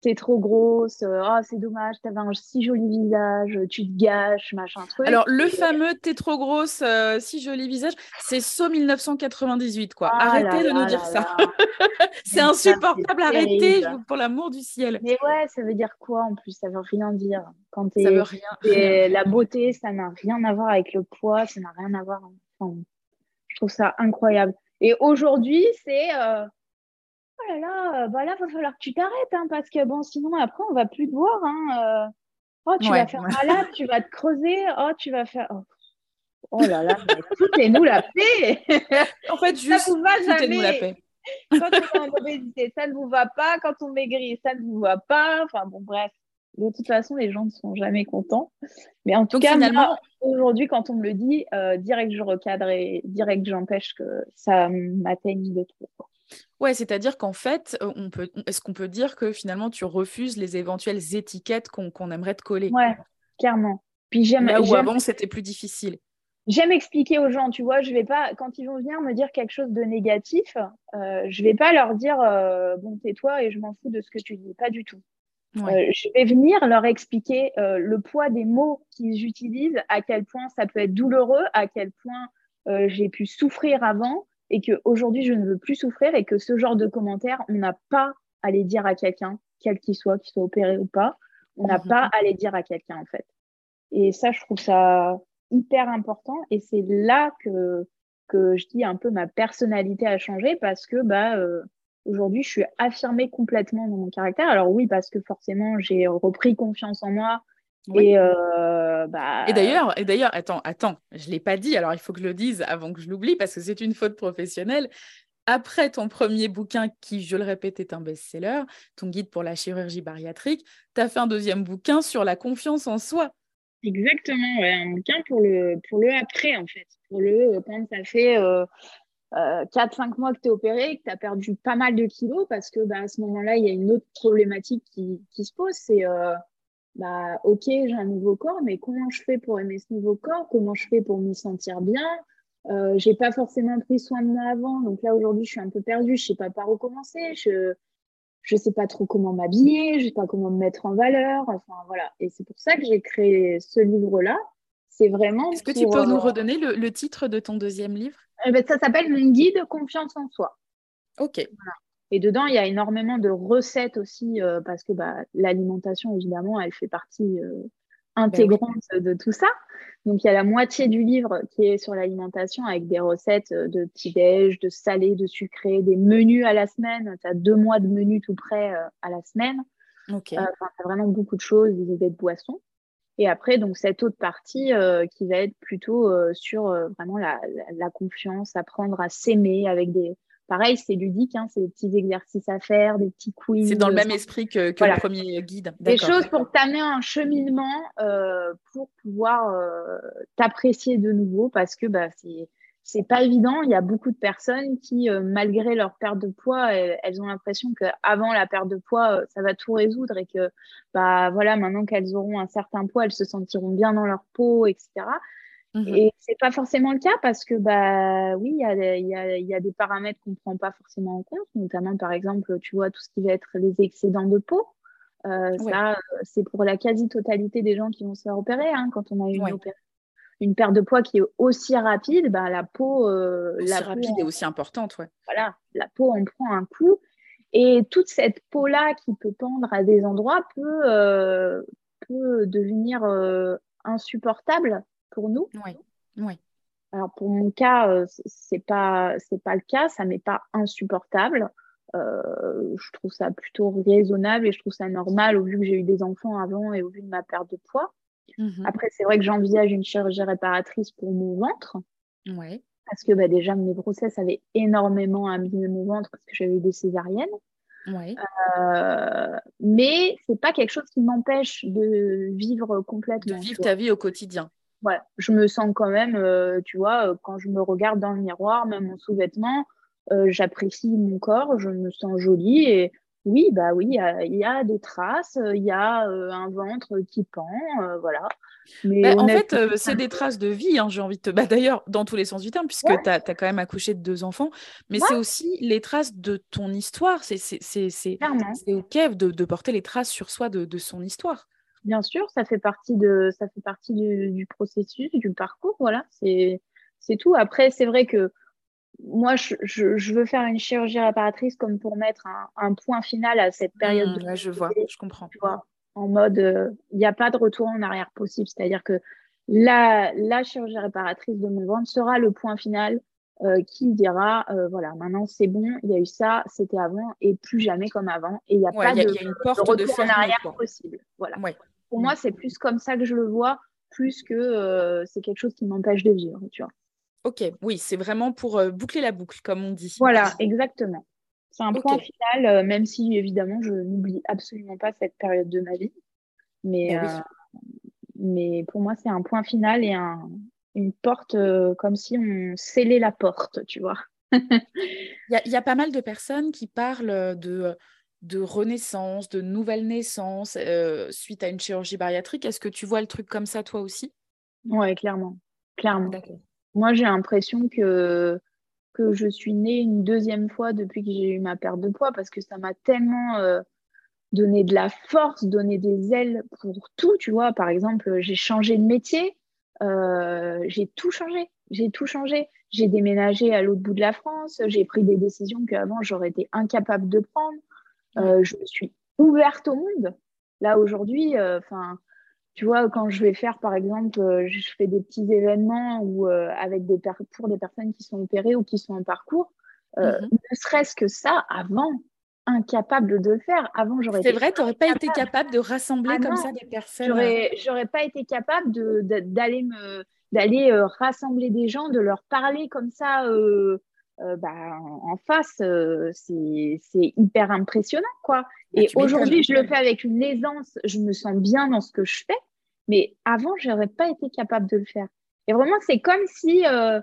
t'es trop grosse, oh, c'est dommage, t'avais un si joli visage, tu te gâches, machin truc. Alors, le fameux t'es trop grosse, si joli visage, c'est So 1998, quoi. Ah arrêtez de nous dire ça. c'est insupportable, arrêtez, pour l'amour du ciel. Mais ouais, ça veut dire quoi en plus? Ça veut rien dire. Quand ça veut rien, La beauté, ça n'a rien à voir avec le poids, ça n'a rien à voir. Enfin, je trouve ça incroyable. Et aujourd'hui, c'est oh là là, bah là, va falloir que tu t'arrêtes, hein, parce que bon, sinon, après, on va plus te voir. Hein, euh. Oh, tu vas faire malade, tu vas te creuser. Oh, tu vas faire. Oh, oh là là, foutez-nous la paix. en fait, juste, ça vous va foutez-nous la paix. Quand on est en obésité, ça ne vous va pas. Quand on maigrit, ça ne vous va pas. Enfin, bon, bref. De toute façon, les gens ne sont jamais contents. Mais en tout cas, finalement, aujourd'hui, quand on me le dit, euh, direct je recadre et direct j'empêche que ça m'atteigne de trop. Ouais, c'est-à-dire qu'en fait, euh, on peut, est-ce qu'on peut dire que finalement tu refuses les éventuelles étiquettes qu'on, aimerait te coller? Ouais, clairement. Puis j'aime. Là où avant c'était plus difficile. J'aime expliquer aux gens, tu vois, je vais pas, quand ils vont venir me dire quelque chose de négatif, euh, je vais pas leur dire euh, bon tais-toi et je m'en fous de ce que tu dis, pas du tout. Euh, je vais venir leur expliquer le poids des mots qu'ils utilisent, à quel point ça peut être douloureux, à quel point j'ai pu souffrir avant, et qu'aujourd'hui, je ne veux plus souffrir et que ce genre de commentaires, on n'a pas à les dire à quelqu'un, quel qu'il soit, qu'il soit opéré ou pas, on n'a mhm. pas à les dire à quelqu'un en fait. Et ça, je trouve ça hyper important. Et c'est là que, que je dis un peu ma personnalité a changé parce que bah, euh, aujourd'hui, je suis affirmée complètement dans mon caractère. Alors oui, parce que forcément, j'ai repris confiance en moi. Et, euh, bah... et d'ailleurs, et d'ailleurs, attends, attends, je l'ai pas dit. Alors il faut que je le dise avant que je l'oublie parce que c'est une faute professionnelle. Après ton premier bouquin, qui, je le répète, est un best-seller, ton guide pour la chirurgie bariatrique, tu as fait un deuxième bouquin sur la confiance en soi. Exactement, un bouquin pour le, pour le après, en fait. Pour le, euh, quand ça fait euh, 4-5 euh, mois que tu es opéré, que tu as perdu pas mal de kilos, parce que bah, à ce moment-là, il y a une autre problématique qui, qui se pose, c'est, euh, bah, ok, j'ai un nouveau corps, mais comment je fais pour aimer ce nouveau corps? Comment je fais pour m'y sentir bien? Euh, j'ai pas forcément pris soin de moi avant, donc là aujourd'hui je suis un peu perdue, je sais pas par où commencer, je je sais pas trop comment m'habiller, je sais pas comment me mettre en valeur, enfin voilà. Et c'est pour ça que j'ai créé ce livre-là. C'est vraiment. Est-ce que tu peux nous euh, redonner le, titre de ton deuxième livre? Eh ben, Ça s'appelle Mon guide confiance en soi. Ok. Et dedans, il y a énormément de recettes aussi, euh, parce que bah, l'alimentation, évidemment, elle fait partie euh, ben intégrante de tout ça. Donc, il y a la moitié du livre qui est sur l'alimentation avec des recettes de petit-déj, de salé, de sucré, des menus à la semaine. Tu as deux mois de menus tout près euh, à la semaine. Ok. Euh, tu as vraiment beaucoup de choses, des idées de boissons. Et après, donc, cette autre partie euh, qui va être plutôt sur vraiment la, la, confiance, apprendre à s'aimer avec des, Pareil, c'est ludique, hein, c'est des petits exercices à faire, des petits quiz. C'est dans le même esprit que, le premier guide. Des choses pour t'amener un cheminement euh, pour pouvoir euh, t'apprécier de nouveau parce que bah, c'est c'est pas évident. Il y a beaucoup de personnes qui, euh, malgré leur perte de poids, elles, ont l'impression qu'avant la perte de poids, ça va tout résoudre et que, bah voilà, maintenant qu'elles auront un certain poids, elles se sentiront bien dans leur peau, etc. Mmh Et c'est pas forcément le cas parce que bah oui, il y a, y, a, y a, des paramètres qu'on prend pas forcément en compte, notamment par exemple, tu vois tout ce qui va être les excédents de peau. Euh, Ça, c'est pour la quasi-totalité des gens qui vont se faire opérer. Hein, quand on a une, une perte de poids qui est aussi rapide, bah, la peau, euh, aussi la rapide et aussi importante, ouais. Voilà, la peau en prend un coup. Et toute cette peau-là qui peut pendre à des endroits peut, euh, peut devenir insupportable pour nous. Oui. oui. Alors pour mon cas, euh, c'est pas c'est pas le cas, ça m'est pas insupportable. Euh, je trouve ça plutôt raisonnable et je trouve ça normal au vu que j'ai eu des enfants avant et au vu de ma perte de poids. Mhm. Après, c'est vrai que j'envisage une chirurgie réparatrice pour mon ventre. Ouais. Parce que bah, déjà, mes grossesses avaient énormément abîmé mon ventre parce que j'avais eu des césariennes. Ouais. Euh, mais c'est pas quelque chose qui m'empêche de vivre complètement. De vivre ta vie au quotidien ouais, je me sens quand même, euh, tu vois, euh, quand je me regarde dans le miroir, même mon sous-vêtement, euh, j'apprécie mon corps, je me sens jolie et oui, bah oui, il y, a des traces, il y a un ventre qui pend, voilà. Mais bah, en fait, c'est des traces de vie, hein, j'ai envie de te. Bah, D'ailleurs, dans tous les sens du terme, puisque tu as, quand même accouché de deux enfants, mais c'est aussi les traces de ton histoire. C'est OK de, de, porter les traces sur soi de, de son histoire. Bien sûr, ça fait partie de, ça fait partie du, processus, du parcours. Voilà, c'est, c'est tout. Après, c'est vrai que moi, je, je, veux faire une chirurgie réparatrice comme pour mettre un, un point final à cette période. Mmh, je vois, je comprends. Tu vois, en mode, euh, il n'y a pas de retour en arrière possible. C'est-à-dire que la, la chirurgie réparatrice de mon ventre sera le point final euh, qui dira euh, voilà maintenant c'est bon il y a eu ça c'était avant et plus jamais comme avant. Et il n'y a pas de, une porte de, retour en arrière possible. Voilà. Pour moi c'est plus comme ça que je le vois plus que euh, c'est quelque chose qui m'empêche de vivre tu vois. Ok oui c'est vraiment pour boucler la boucle comme on dit. Voilà exactement. C'est un point final même si évidemment je n'oublie absolument pas cette période de ma vie. Mais eh mais pour moi c'est un point final et un, une porte euh, comme si on scellait la porte, tu vois. Il y, a pas mal de personnes qui parlent de, de renaissance, de nouvelle naissance euh, suite à une chirurgie bariatrique. Est-ce que tu vois le truc comme ça toi aussi? Oui, clairement. clairement. Moi, j'ai l'impression que, que je suis née une deuxième fois depuis que j'ai eu ma perte de poids parce que ça m'a tellement euh, donné de la force, donné des ailes pour tout. Tu vois, par exemple, j'ai changé de métier. Euh, j'ai tout changé. J'ai tout changé. J'ai déménagé à l'autre bout de la France. J'ai pris des décisions qu'avant j'aurais été incapable de prendre. Euh, je me suis ouverte au monde. Là aujourd'hui, euh, tu vois, quand je vais faire, par exemple, je fais des petits événements ou avec des pour des personnes qui sont opérées ou qui sont en parcours, mhm. ne serait-ce que ça, avant, incapable de le faire. Avant, j'aurais C'est vrai, tu n'aurais pas été capable de rassembler ah comme ça des personnes. J'aurais, j'aurais pas été capable de, d'aller me d'aller rassembler des gens, de leur parler comme ça euh, bah, en face, euh, c'est hyper impressionnant. quoi. Bah, et aujourd'hui, je le fais avec une aisance, je me sens bien dans ce que je fais, mais avant, je n'aurais pas été capable de le faire. Et vraiment, c'est comme si, euh,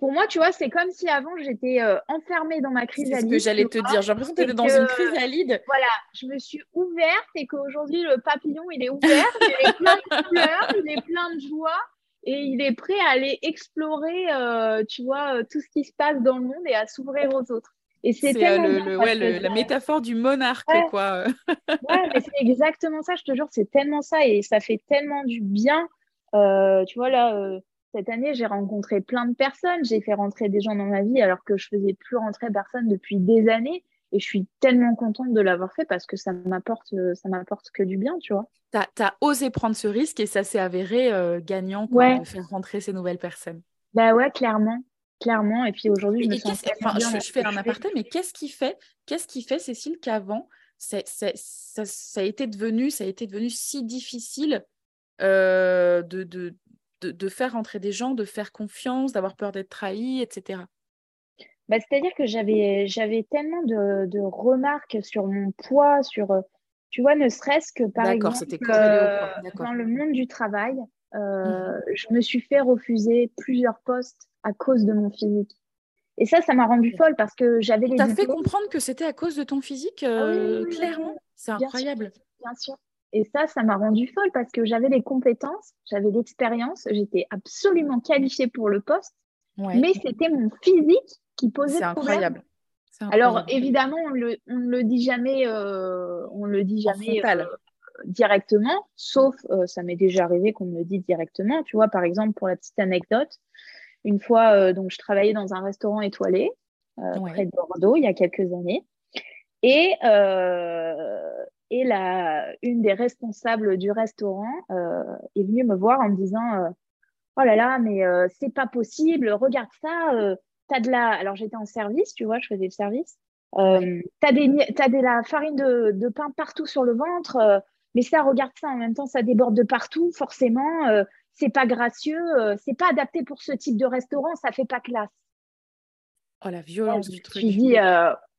pour moi, tu vois, c'est comme si avant, j'étais enfermée dans ma chrysalide. C'est ce que j'allais te dire. J'ai l'impression que tu étais dans une chrysalide. Voilà, je me suis ouverte et qu'aujourd'hui, le papillon, il est ouvert, il est plein de couleurs, il est plein de joie et il est prêt à aller explorer, euh, tu vois, euh, tout ce qui se passe dans le monde et à s'ouvrir aux autres. Et c'est euh, ouais, la métaphore du monarque, quoi. ouais, mais c'est exactement ça, je te jure, c'est tellement ça et ça fait tellement du bien. tu vois, là, cette année, j'ai rencontré plein de personnes, j'ai fait rentrer des gens dans ma vie alors que je faisais plus rentrer personne depuis des années. Et je suis tellement contente de l'avoir fait parce que ça m'apporte, ça m'apporte que du bien, tu vois. Tu as, osé prendre ce risque et ça s'est avéré euh, gagnant de faire rentrer ces nouvelles personnes. Bah ouais, clairement. Clairement. Et puis aujourd'hui, je me sens. Enfin, je, fais un aparté, mais qu'est-ce qui fait, qu'est-ce qui fait, Cécile, qu'avant, ça, ça, a été devenu, ça a été devenu si difficile euh, de, de, de, de, faire rentrer des gens, de faire confiance, d'avoir peur d'être trahi, etc. Bah, c'est-à-dire que j'avais, j'avais tellement de, de, remarques sur mon poids, sur, euh, tu vois, ne serait-ce que par exemple, euh, dans le monde du travail, euh, mmh. je me suis fait refuser plusieurs postes à cause de mon physique. Et ça, ça m'a rendue folle parce que j'avais les. T'as fait comprendre que c'était à cause de ton physique, ah clairement? C'est incroyable. bien sûr. Et ça, ça m'a rendue folle parce que j'avais les compétences, j'avais l'expérience, j'étais absolument qualifiée pour le poste, mais c'était mon physique qui posait C'est incroyable. Alors évidemment, on le, ne le dit jamais, euh, on le dit jamais euh, directement, sauf euh, ça m'est déjà arrivé qu'on me le dise directement. Tu vois, par exemple, pour la petite anecdote, une fois, donc je travaillais dans un restaurant étoilé près de Bordeaux il y a quelques années, et et la, une des responsables du restaurant est venue me voir en me disant Oh là là, mais c'est pas possible, regarde ça, de la. Alors, j'étais en service, tu vois, je faisais le service. Euh, tu as, des, de la farine de, pain partout sur le ventre, euh, mais ça, regarde ça, en même temps, ça déborde de partout, forcément. Euh, c'est pas gracieux, euh, c'est pas adapté pour ce type de restaurant, ça fait pas classe. Oh, la violence du truc. Dis,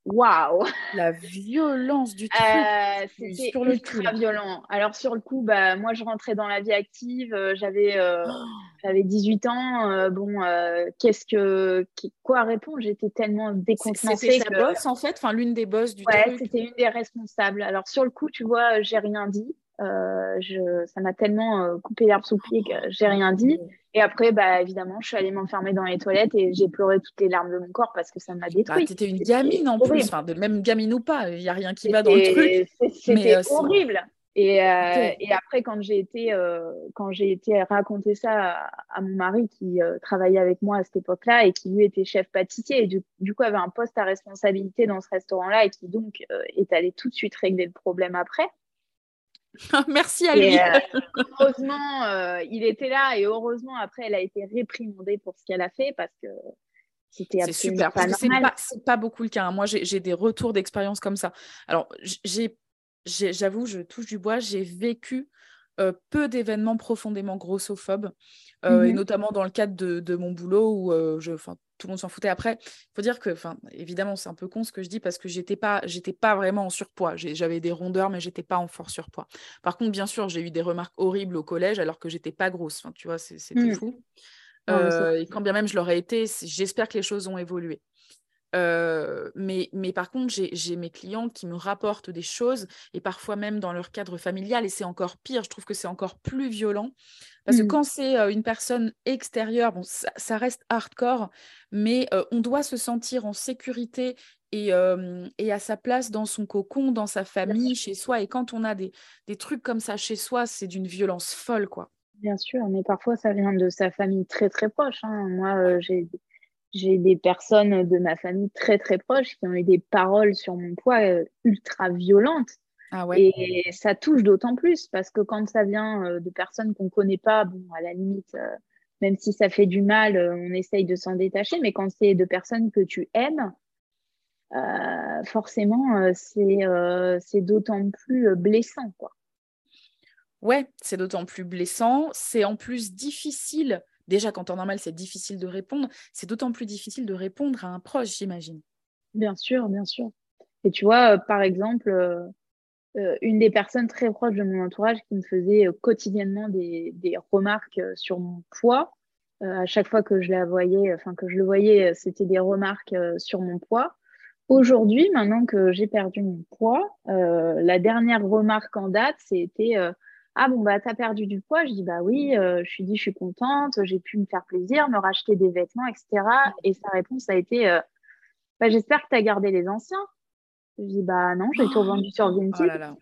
Waouh La violence du truc. Euh, c'était sur le ultra violent. Alors sur le coup, bah, moi je rentrais dans la vie active, euh, j'avais euh, oh. j'avais 18 ans. bon, qu'est-ce que quoi répondre? J'étais tellement décontenancée. C'était sa boss en fait, enfin l'une des bosses du ouais, c'était une des responsables. Alors sur le coup, tu vois, j'ai rien dit. Je, ça m'a tellement coupé l'herbe sous le pied que j'ai rien dit. Et après, bah, évidemment, je suis allée m'enfermer dans les toilettes et j'ai pleuré toutes les larmes de mon corps parce que ça m'a détruit. tu étais une gamine en plus, enfin, de même gamine ou pas, il n'y a rien qui va dans le truc. C'était euh, horrible. Et, euh, et, après, quand j'ai été, euh, quand j'ai été raconter ça à, mon mari qui travaillait avec moi à cette époque-là et qui lui était chef pâtissier et du, du, coup avait un poste à responsabilité dans ce restaurant-là et qui donc est allé tout de suite régler le problème après. Merci à lui. Euh, heureusement, euh, il était là et heureusement, après, elle a été réprimandée pour ce qu'elle a fait parce que c'était absolument super, pas normal. C'est pas, beaucoup le cas. Hein. Moi, j'ai des retours d'expérience comme ça. Alors, j'avoue, je touche du bois, j'ai vécu euh, peu d'événements profondément grossophobes, et mmh notamment dans le cadre de, mon boulot où je, tout le monde s'en foutait. Après, il faut dire que, enfin, évidemment, c'est un peu con ce que je dis parce que j'étais pas, j'étais pas vraiment en surpoids. J'avais des rondeurs, mais j'étais pas en fort surpoids. Par contre, bien sûr, j'ai eu des remarques horribles au collège alors que j'étais pas grosse. Enfin, tu vois, c'était mmh. fou. Euh, et quand bien même je l'aurais été, j'espère que les choses ont évolué. Euh, mais, mais par contre, j'ai mes clients qui me rapportent des choses, et parfois même dans leur cadre familial, et c'est encore pire, je trouve que c'est encore plus violent, parce que mmh. quand c'est euh, une personne extérieure, bon, ça, reste hardcore, mais euh, on doit se sentir en sécurité et, et, à sa place dans son cocon, dans sa famille, chez soi, et quand on a des, des trucs comme ça chez soi, c'est d'une violence folle, quoi. Bien sûr, mais parfois ça vient de sa famille très très proche. Hein. Moi, j'ai j'ai des personnes de ma famille très très proches qui ont eu des paroles sur mon poids euh, ultra violentes. Ah et ça touche d'autant plus parce que quand ça vient de personnes qu'on ne connaît pas, bon, à la limite, même si ça fait du mal, on essaye de s'en détacher, mais quand c'est de personnes que tu aimes, forcément, c'est d'autant plus blessant. Quoi. Ouais, c'est d'autant plus blessant. C'est en plus difficile. Déjà, quand en normal, c'est difficile de répondre. C'est d'autant plus difficile de répondre à un proche, j'imagine. Bien sûr, bien sûr. Et tu vois, euh, par exemple, euh, euh, une des personnes très proches de mon entourage qui me faisait quotidiennement des, remarques sur mon poids. à chaque fois que je la voyais, enfin que je le voyais, c'était des remarques sur mon poids. Aujourd'hui, maintenant que j'ai perdu mon poids, la dernière remarque en date, c'était ah bon, bah, t'as perdu du poids? Je dis, bah oui, euh, je suis dit, je suis contente, j'ai pu me faire plaisir, me racheter des vêtements, etc. Et sa réponse a été, euh, bah, j'espère que tu as gardé les anciens. Je dis, bah non, j'ai tout vendu sur oh Vinted.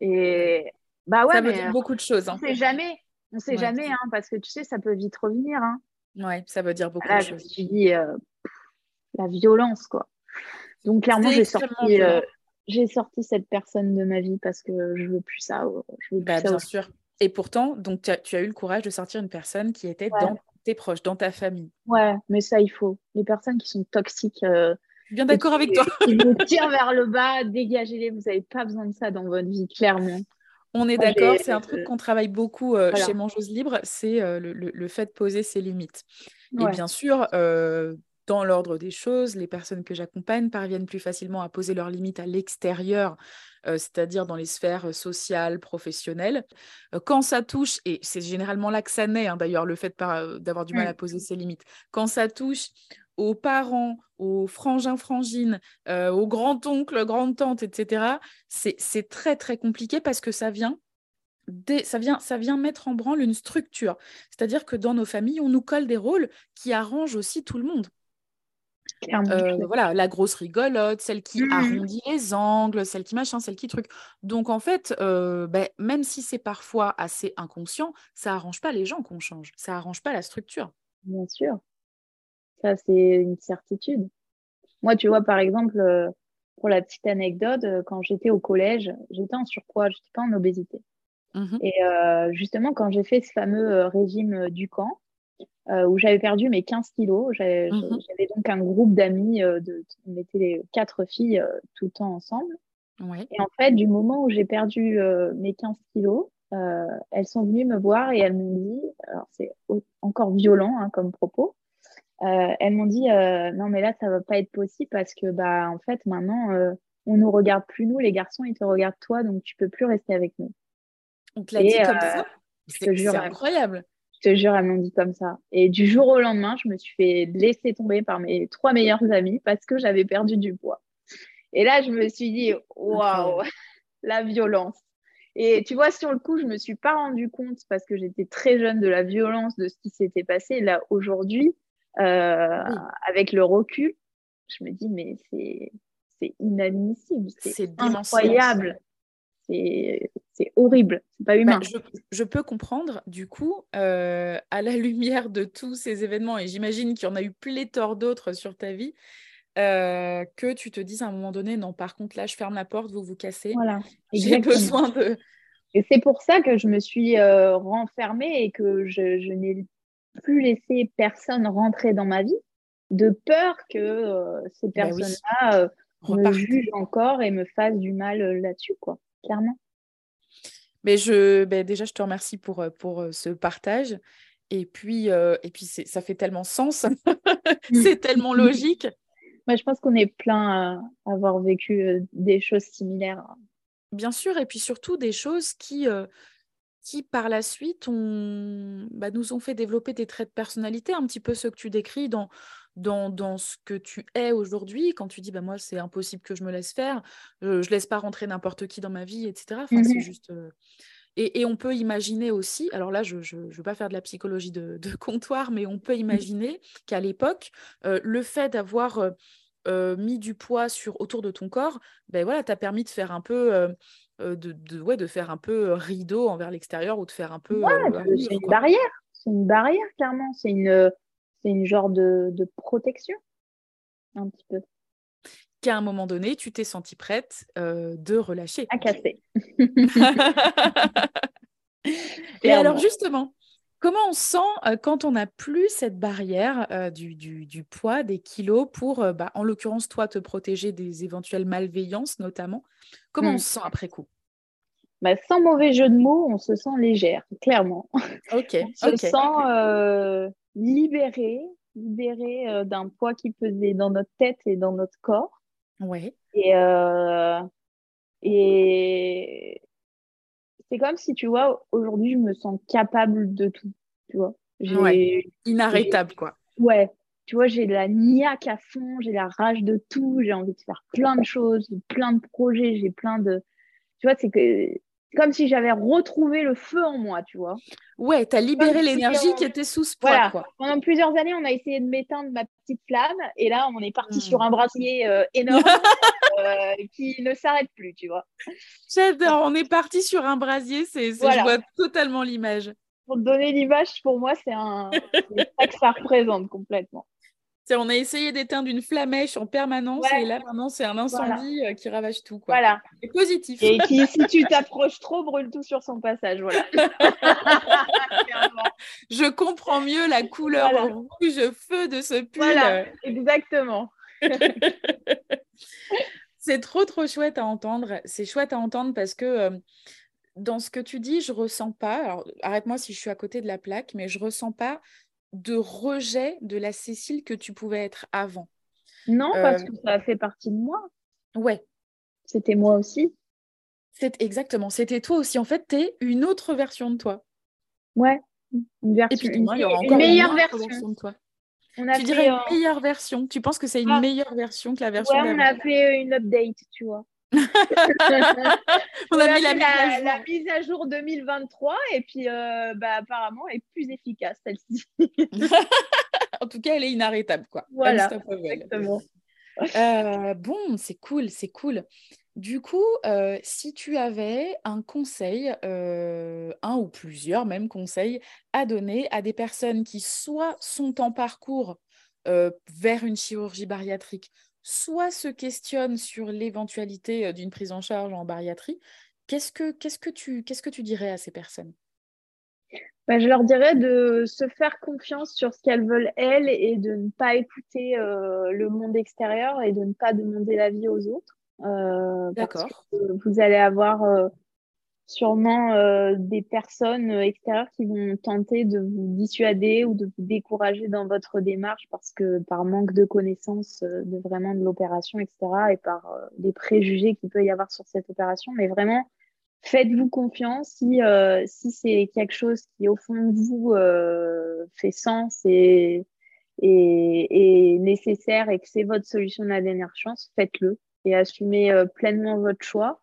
Et bah ouais, ça veut dire beaucoup de choses. Hein. On sait jamais, on sait jamais, hein, parce que tu sais, ça peut vite revenir. Hein. Ouais, ça veut dire beaucoup de choses. Je me suis dit, euh, la violence, quoi. Donc clairement, j'ai sorti, j'ai sorti cette personne de ma vie parce que je veux plus ça. Je veux plus bah, bien sûr. Et pourtant, donc tu as, eu le courage de sortir une personne qui était dans tes proches, dans ta famille. Ouais, mais ça il faut. Les personnes qui sont toxiques. Euh, bien d'accord avec toi. qui vous tirent vers le bas, dégagez-les. Vous n'avez pas besoin de ça dans votre vie, clairement. On est d'accord, c'est un truc qu'on travaille beaucoup euh, chez Mangeuse Libre, c'est euh, le, fait de poser ses limites. Et bien sûr, dans l'ordre des choses, les personnes que j'accompagne parviennent plus facilement à poser leurs limites à l'extérieur, euh, c'est-à-dire dans les sphères sociales, professionnelles. Euh, quand ça touche, et c'est généralement là que ça naît, hein, d'ailleurs, le fait d'avoir du mal à poser ses limites, quand ça touche aux parents, aux frangins, frangines, aux grands-oncles, grandes-tantes, etc., c'est très, très compliqué parce que ça vient ça, vient, ça vient mettre en branle une structure. C'est-à-dire que dans nos familles, on nous colle des rôles qui arrangent aussi tout le monde. Euh, voilà, la grosse rigolote, celle qui mmh. arrondit les angles, celle qui machin, celle qui truc. Donc en fait, euh, ben, même si c'est parfois assez inconscient, ça arrange pas les gens qu'on change, ça arrange pas la structure. Bien sûr, ça c'est une certitude. Moi, tu vois, par exemple, euh, pour la petite anecdote, quand j'étais au collège, j'étais en surpoids, j'étais pas en obésité. Mmh Et justement, quand j'ai fait ce fameux régime du camp, euh, où j'avais perdu mes 15 kilos. Mhm. J'avais donc un groupe d'amis, euh, de, on était les quatre filles euh, tout le temps ensemble. Et en fait, du moment où j'ai perdu mes 15 kilos, elles sont venues me voir et elles m'ont dit, alors c'est encore violent hein, comme propos, elles m'ont dit non mais là ça va pas être possible parce que bah en fait maintenant on nous regarde plus nous les garçons ils te regardent toi donc tu peux plus rester avec nous. On te l'a dit comme ça? C'est incroyable je te jure, elles m'ont dit comme ça. Et du jour au lendemain, je me suis fait laisser tomber par mes trois meilleures amies parce que j'avais perdu du poids. Et là, je me suis dit, waouh, la violence. Et tu vois, sur le coup, je ne me suis pas rendu compte parce que j'étais très jeune de la violence de ce qui s'était passé. Là, aujourd'hui, euh, avec le recul, je me dis, mais c'est inadmissible, c'est incroyable c'est horrible, c'est pas bah, humain. je, peux comprendre, du coup, euh, à la lumière de tous ces événements, et j'imagine qu'il y en a eu pléthore d'autres sur ta vie, euh, que tu te dises à un moment donné, non, par contre, là, je ferme la porte, vous vous cassez. Voilà. J'ai besoin de. Et c'est pour ça que je me suis euh, renfermée et que je, je n'ai plus laissé personne rentrer dans ma vie, de peur que ces bah personnes-là me jugent encore et me fassent du mal là-dessus, quoi clairement. Mais je, ben déjà, je te remercie pour, euh, pour euh, ce partage. Et puis, euh, et puis ça fait tellement sens, c'est tellement logique. Moi, je pense qu'on est plein à avoir vécu des choses similaires. Bien sûr, et puis surtout des choses qui, qui par la suite ont, bah, nous ont fait développer des traits de personnalité, un petit peu ce que tu décris dans, dans, ce que tu es aujourd'hui, quand tu dis bah, moi c'est impossible que je me laisse faire, je, je laisse pas rentrer n'importe qui dans ma vie, etc. Enfin, c'est mmh juste. Euh, et, on peut imaginer aussi, alors là je ne veux pas faire de la psychologie de, comptoir, mais on peut mmh. imaginer qu'à l'époque, euh, le fait d'avoir euh, mis du poids sur, autour de ton corps, ben voilà, t'a permis de faire un peu. de, de, ouais, de faire un peu rideau envers l'extérieur ou de faire un peu. c'est une barrière, c'est une barrière clairement, c'est une, c'est une genre de, protection, un petit peu. qu'à un moment donné, tu t'es sentie prête de relâcher. À casser. Et alors justement, comment on sent quand on n'a plus cette barrière du, poids, des kilos, pour, bah, en l'occurrence, toi, te protéger des éventuelles malveillances notamment? Comment on mmh. se sent après coup? Bah, sans mauvais jeu de mots, on se sent légère, clairement. Ok. on se sent libéré, libéré d'un poids qui pesait dans notre tête et dans notre corps. Ouais. Et, et c'est comme si, tu vois, aujourd'hui, je me sens capable de tout, tu vois. Inarrêtable, quoi. Ouais, tu vois, j'ai de la niaque à fond, j'ai la rage de tout, j'ai envie de faire plein de choses, plein de projets, j'ai plein de... Tu vois, c'est que comme si j'avais retrouvé le feu en moi, tu vois. Ouais, tu as libéré l'énergie qui était sous ce poids. Quoi. Pendant plusieurs années, on a essayé de m'éteindre ma petite flamme et là, on est parti sur hmm. un brasier euh, énorme euh, qui ne s'arrête plus, tu vois. J'adore, on est parti sur un brasier, c'est, je vois totalement l'image. Pour te donner l'image, pour moi, c'est un... ça que ça représente complètement on a essayé d'éteindre une flamèche en permanence et là maintenant c'est un incendie euh, qui ravage tout. Quoi. Voilà. C'est positif. Et qui, si tu t'approches trop, brûle tout sur son passage. Voilà. Je comprends mieux la couleur rouge feu de ce pull. Voilà, exactement. c'est trop trop chouette à entendre. C'est chouette à entendre parce que euh, dans ce que tu dis, je ressens pas. arrête-moi si je suis à côté de la plaque, mais je ressens pas de rejet de la Cécile que tu pouvais être avant. Non, parce euh, que ça a fait partie de moi. Ouais. C'était moi aussi. C'est exactement. C'était toi aussi. En fait, tu es une autre version de toi. Ouais. Une version. une, meilleure version. de toi. On a tu dirais une meilleure version. Tu penses que c'est une ah. meilleure version que la version Ouais, on a fait une update, tu vois. on, a, mis la, mise à jour 2023 et puis euh, bah, apparemment elle est plus efficace celle-ci. en tout cas, elle est inarrêtable quoi. Voilà, exactement. Euh, bon, c'est cool, c'est cool. Du coup, euh, si tu avais un conseil, un ou plusieurs même conseils à donner à des personnes qui soit sont en parcours vers une chirurgie bariatrique, soit se questionnent sur l'éventualité euh, d'une prise en charge en bariatrie, qu'est-ce que, qu'est-ce que, tu, qu'est-ce que tu dirais à ces personnes? Bah, je leur dirais de se faire confiance sur ce qu'elles veulent elles et de ne pas écouter euh, le monde extérieur et de ne pas demander l'avis aux autres. Euh, D'accord. Vous allez avoir sûrement euh, des personnes euh, extérieures qui vont tenter de vous dissuader ou de vous décourager dans votre démarche parce que par manque de connaissances euh, de vraiment de l'opération, etc., et par des préjugés qu'il peut y avoir sur cette opération. Mais vraiment, faites-vous confiance si, si c'est quelque chose qui, au fond de vous, fait sens et, et, et, nécessaire et que c'est votre solution de la dernière chance, faites-le et assumez pleinement votre choix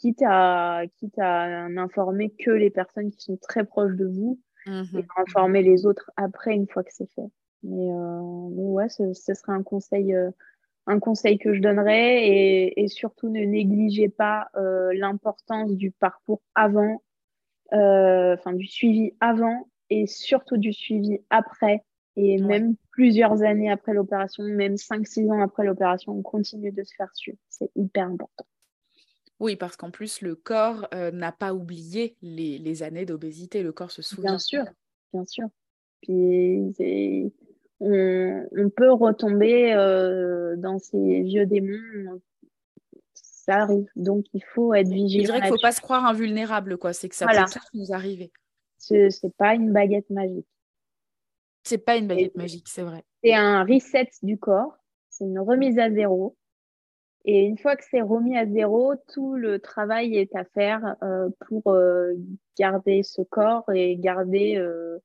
quitte à, quitte à n'informer que les personnes qui sont très proches de vous mmh et informer les autres après une fois que c'est fait. Mais, euh, ouais, ce, serait un conseil, euh, un conseil que je donnerais et, et surtout ne négligez pas euh, l'importance du parcours avant, enfin du suivi avant et surtout du suivi après et même plusieurs années après l'opération, même 5-6 ans après l'opération, on continue de se faire suivre. C'est hyper important. Oui, parce qu'en plus, le corps euh, n'a pas oublié les, années d'obésité. Le corps se souvient. Bien sûr, bien sûr. Puis on, peut retomber euh, dans ces vieux démons. Ça arrive. Donc, il faut être vigilant. Je dirais qu'il ne faut pas se croire invulnérable, quoi. C'est que ça peut tout nous arriver. Ce n'est pas une baguette magique. C'est pas une baguette magique, c'est vrai. C'est un reset du corps. C'est une remise à zéro. Et une fois que c'est remis à zéro, tout le travail est à faire euh, pour euh, garder ce corps et garder euh,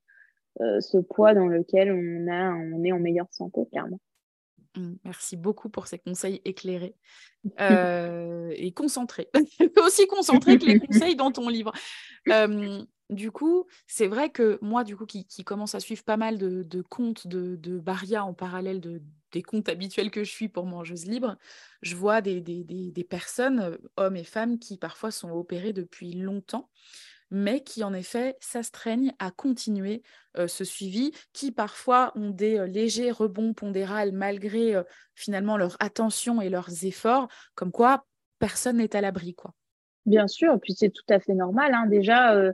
ce poids dans lequel on, a, on est en meilleure santé, clairement. Mmh, merci beaucoup pour ces conseils éclairés et concentrés. Aussi concentrés que les conseils dans ton livre. du coup, c'est vrai que moi, du coup, qui, commence à suivre pas mal de, comptes de, de Baria en parallèle de, des comptes habituels que je suis pour mangeuse libre, je vois des, des, des, personnes, euh, hommes et femmes, qui parfois sont opérés depuis longtemps. mais qui en effet s'astreignent à continuer ce suivi, qui parfois ont des légers rebonds pondérales malgré finalement leur attention et leurs efforts, comme quoi personne n'est à l'abri. quoi. Bien sûr, puis c'est tout à fait normal. Hein. Déjà,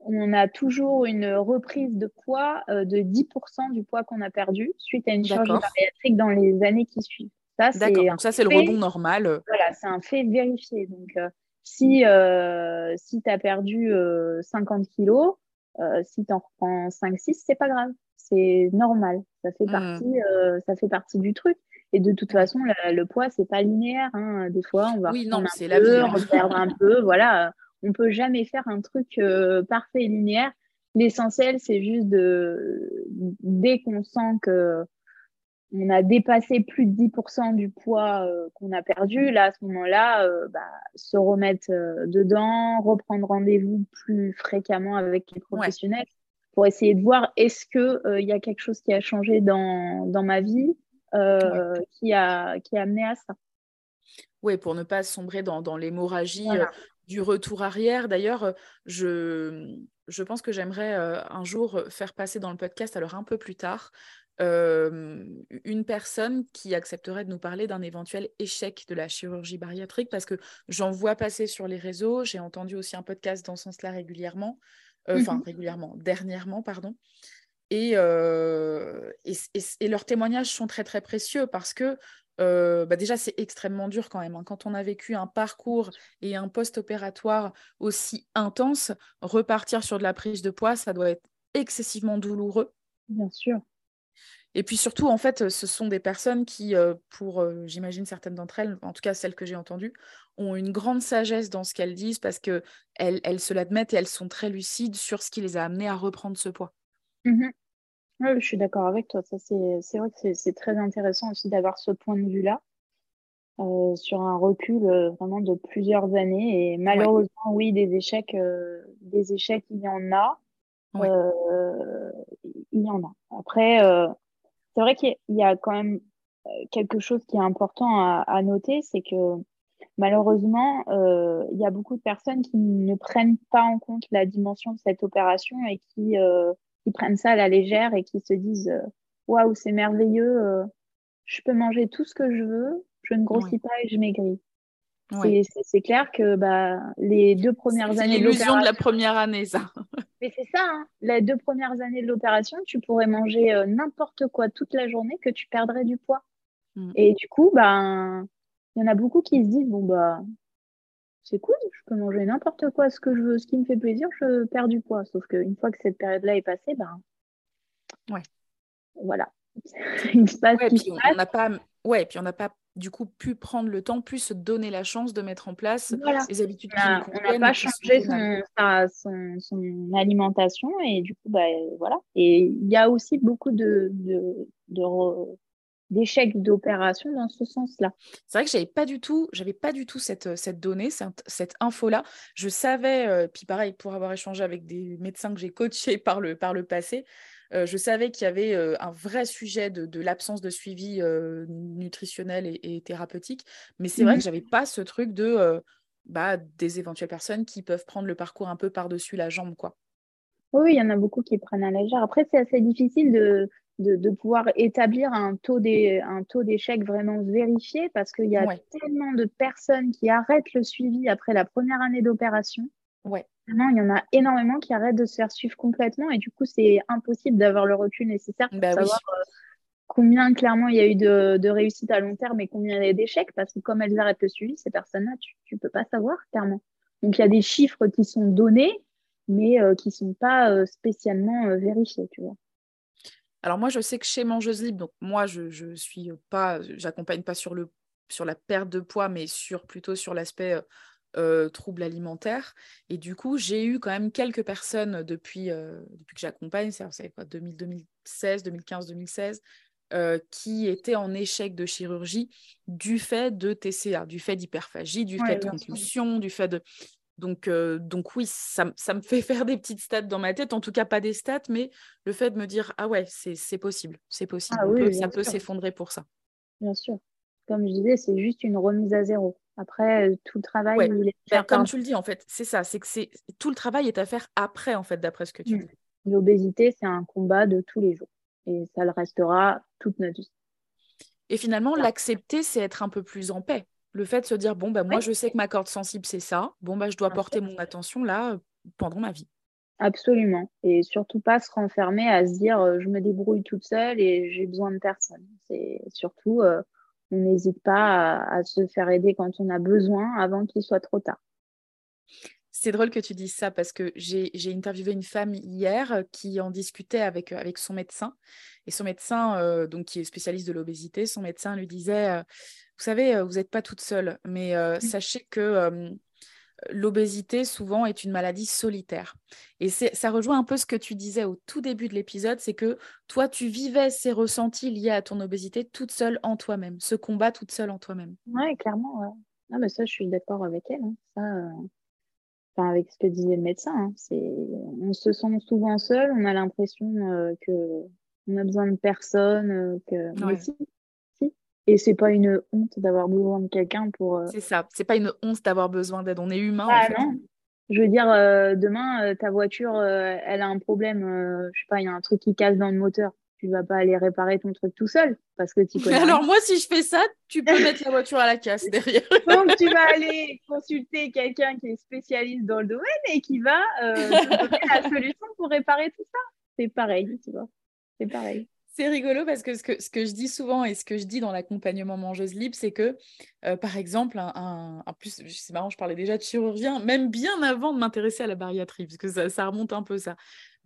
on a toujours une reprise de poids de 10% du poids qu'on a perdu suite à une chirurgie bariatrique dans les années qui suivent. Ça, c'est ça, c'est le rebond normal. Voilà, c'est un fait vérifié. Donc, si, euh, si tu as perdu 50 euh, kilos, euh, si tu en reprends 5-6, c'est pas grave. C'est normal. Ça fait, mmh. partie, ça fait partie du truc. Et de toute façon, le, poids, c'est pas linéaire. Hein. Des fois, on va oui, non, un la peu, perdre un peu. Voilà, on peut jamais faire un truc parfait et linéaire. L'essentiel, c'est juste de dès qu'on sent que on a dépassé plus de 10% du poids euh, qu'on a perdu, là, à ce moment-là, euh, bah, se remettre euh, dedans, reprendre rendez-vous plus fréquemment avec les professionnels pour essayer de voir est-ce qu'il y a quelque chose qui a changé dans, dans ma vie qui, a, qui a amené à ça. Oui, pour ne pas sombrer dans, dans l'hémorragie du retour arrière. D'ailleurs, je, je pense que j'aimerais un jour faire passer dans le podcast, alors un peu plus tard, une personne qui accepterait de nous parler d'un éventuel échec de la chirurgie bariatrique parce que j'en vois passer sur les réseaux, j'ai entendu aussi un podcast dans ce sens-là régulièrement, enfin mmh régulièrement, dernièrement, pardon. Et, et, leurs témoignages sont très très précieux parce que bah déjà c'est extrêmement dur quand même. Hein. Quand on a vécu un parcours et un post-opératoire aussi intense, repartir sur de la prise de poids, ça doit être excessivement douloureux. Bien sûr. Et puis surtout, en fait, ce sont des personnes qui, euh, pour, euh, j'imagine, certaines d'entre elles, en tout cas celles que j'ai entendues, ont une grande sagesse dans ce qu'elles disent parce qu'elles elles se l'admettent et elles sont très lucides sur ce qui les a amenées à reprendre ce poids. Mmh je suis d'accord avec toi. Ça, c'est, vrai que c'est, très intéressant aussi d'avoir ce point de vue-là. Euh, sur un recul vraiment de plusieurs années et malheureusement oui des échecs des échecs il y en a il y en a après c'est vrai qu'il y a quand même euh, quelque chose qui est important à, noter, c'est que malheureusement, euh, il y a beaucoup de personnes qui ne prennent pas en compte la dimension de cette opération et qui, euh, qui prennent ça à la légère et qui se disent waouh, c'est merveilleux, je peux manger tout ce que je veux, je ne grossis pas et je maigris. C'est clair que bah, les deux premières années. C'est l'illusion de la première année, ça. Mais c'est ça, hein. les deux premières années de l'opération, tu pourrais manger euh, n'importe quoi toute la journée que tu perdrais du poids. Mm. Et du coup, ben, il y en a beaucoup qui se disent bon, bah, c'est cool, je peux manger n'importe quoi, ce que je veux, ce qui me fait plaisir, je perds du poids. Sauf qu'une fois que cette période-là est passée, ben. Ouais. Voilà. il se passe. Ouais, puis on n'a pas. Ouais, puis on n'a pas du coup pu prendre le temps, plus se donner la chance de mettre en place les habitudes qui On n'a pas changé son, son, alimentation et du coup, bah, voilà. Et il y a aussi beaucoup de, d'échecs d'opération dans ce sens-là. C'est vrai que j'avais pas du tout, j'avais pas du tout cette, cette donnée, cette, cette info-là. Je savais, euh, puis pareil, pour avoir échangé avec des médecins que j'ai coachés par le, par le passé, euh, je savais qu'il y avait euh, un vrai sujet de, l'absence de suivi euh, nutritionnel et, thérapeutique, mais c'est vrai que mmh j'avais pas ce truc de bah, des éventuelles personnes qui peuvent prendre le parcours un peu par-dessus la jambe, quoi. Oui, il y en a beaucoup qui prennent à légère. Après, c'est assez difficile de, de, pouvoir établir un taux d'échec vraiment vérifié parce qu'il y a tellement de personnes qui arrêtent le suivi après la première année d'opération. Ouais il y en a énormément qui arrêtent de se faire suivre complètement et du coup, c'est impossible d'avoir le recul nécessaire pour bah savoir euh, combien clairement il y a eu de, de réussite à long terme et combien il y a d'échecs parce que comme elles arrêtent le suivi, ces personnes-là, tu ne peux pas savoir clairement. Donc, il y a des chiffres qui sont donnés, mais euh, qui ne sont pas euh, spécialement vérifiés, tu vois. Alors moi, je sais que chez Mangeuse Libre, donc moi, je, je suis pas, j'accompagne pas sur le sur la perte de poids, mais sur plutôt sur l'aspect euh, troubles alimentaires. Et du coup, j'ai eu quand même quelques personnes depuis, euh, depuis que j'accompagne, c'est quoi, 2016, 2015, 2016, qui étaient en échec de chirurgie du fait de TCA, du fait d'hyperphagie, du fait de compulsion, du fait de... Donc, euh, donc oui, ça, me fait faire des petites stats dans ma tête, en tout cas pas des stats, mais le fait de me dire, ah ouais, c'est possible, c'est possible, ah ça peut s'effondrer pour ça. Bien sûr. Comme je disais, c'est juste une remise à zéro. Après, tout le travail, il est bah, comme tu le dis, en fait, c'est ça. C'est que c'est tout le travail est à faire après, en fait, d'après ce que tu mm. dis. L'obésité, c'est un combat de tous les jours. Et ça le restera toute notre vie. Et finalement, l'accepter, c'est être un peu plus en paix. Le fait de se dire, bon, bah, moi, je sais que ma corde sensible, c'est ça. Bon, bah, je dois porter mon attention là pendant ma vie. Absolument. Et surtout pas se renfermer à se dire, euh, je me débrouille toute seule et j'ai besoin de personne. C'est surtout, euh, on n'hésite pas à, se faire aider quand on a besoin avant qu'il soit trop tard. C'est drôle que tu dises ça parce que j'ai interviewé une femme hier qui en discutait avec, avec son médecin. Et son médecin, euh, donc qui est spécialiste de l'obésité, son médecin lui disait, vous savez, vous n'êtes pas toute seule, mais mmh. sachez que l'obésité souvent est une maladie solitaire. Et ça rejoint un peu ce que tu disais au tout début de l'épisode, c'est que toi, tu vivais ces ressentis liés à ton obésité toute seule en toi-même, ce combat toute seule en toi-même. Oui, clairement. Ouais. Non, mais ça, je suis d'accord avec elle. Hein. Ça, euh, Enfin, avec ce que disait le médecin. Hein. C'est... On se sent souvent seul, on a l'impression euh, que on a besoin de personne, euh, que... Et c'est pas une honte d'avoir besoin de quelqu'un pour. Euh, c'est ça, c'est pas une honte d'avoir besoin d'aide. On est humain. Ah, non. Je veux dire, euh, demain, euh, ta voiture, elle a un problème, je sais pas, il y a un truc qui casse dans le moteur. Tu vas pas aller réparer ton truc tout seul parce que tu connais. Alors, moi, si je fais ça, tu peux mettre la voiture à la casse derrière. Donc, tu vas aller consulter quelqu'un qui est spécialiste dans le domaine et qui va te donner la solution pour réparer tout ça. C'est pareil, tu vois. C'est pareil. C'est rigolo parce que ce, que ce, que je dis souvent et ce que je dis dans l'accompagnement mangeuse libre, c'est que, euh, par exemple, un, plus, c'est marrant, je parlais déjà de chirurgien, même bien avant de m'intéresser à la bariatrie, parce que ça, ça, remonte un peu ça.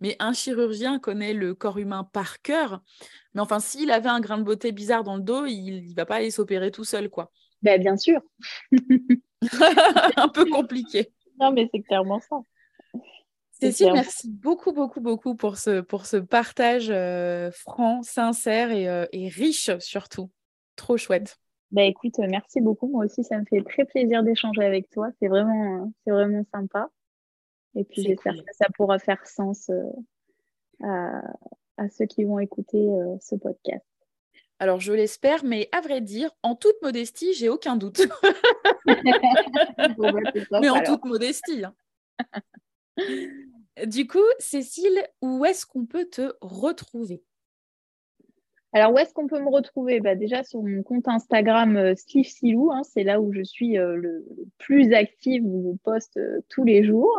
Mais un chirurgien connaît le corps humain par cœur. Mais enfin, s'il avait un grain de beauté bizarre dans le dos, il ne va pas aller s'opérer tout seul, quoi. Ben, bien sûr. un peu compliqué. Non, mais c'est clairement ça. Cécile, merci beaucoup, beaucoup, beaucoup pour ce, pour ce partage euh, franc, sincère euh, et, riche surtout. Trop chouette. Bah écoute, merci beaucoup. Moi aussi, ça me fait très plaisir d'échanger avec toi. C'est vraiment, c'est vraiment sympa. Et puis j'espère que ça pourra faire sens euh, à, à, ceux qui vont écouter ce podcast. Alors je l'espère, mais à vrai dire, en toute modestie, j'ai aucun doute. Bah, mais en toute modestie. Hein. Du coup, Cécile, où est-ce qu'on peut te retrouver? Alors, où est-ce qu'on peut me retrouver? Bah, Déjà sur mon compte Instagram euh, Silou, hein, c'est là où je suis euh, le, plus active, où je poste euh, tous les jours.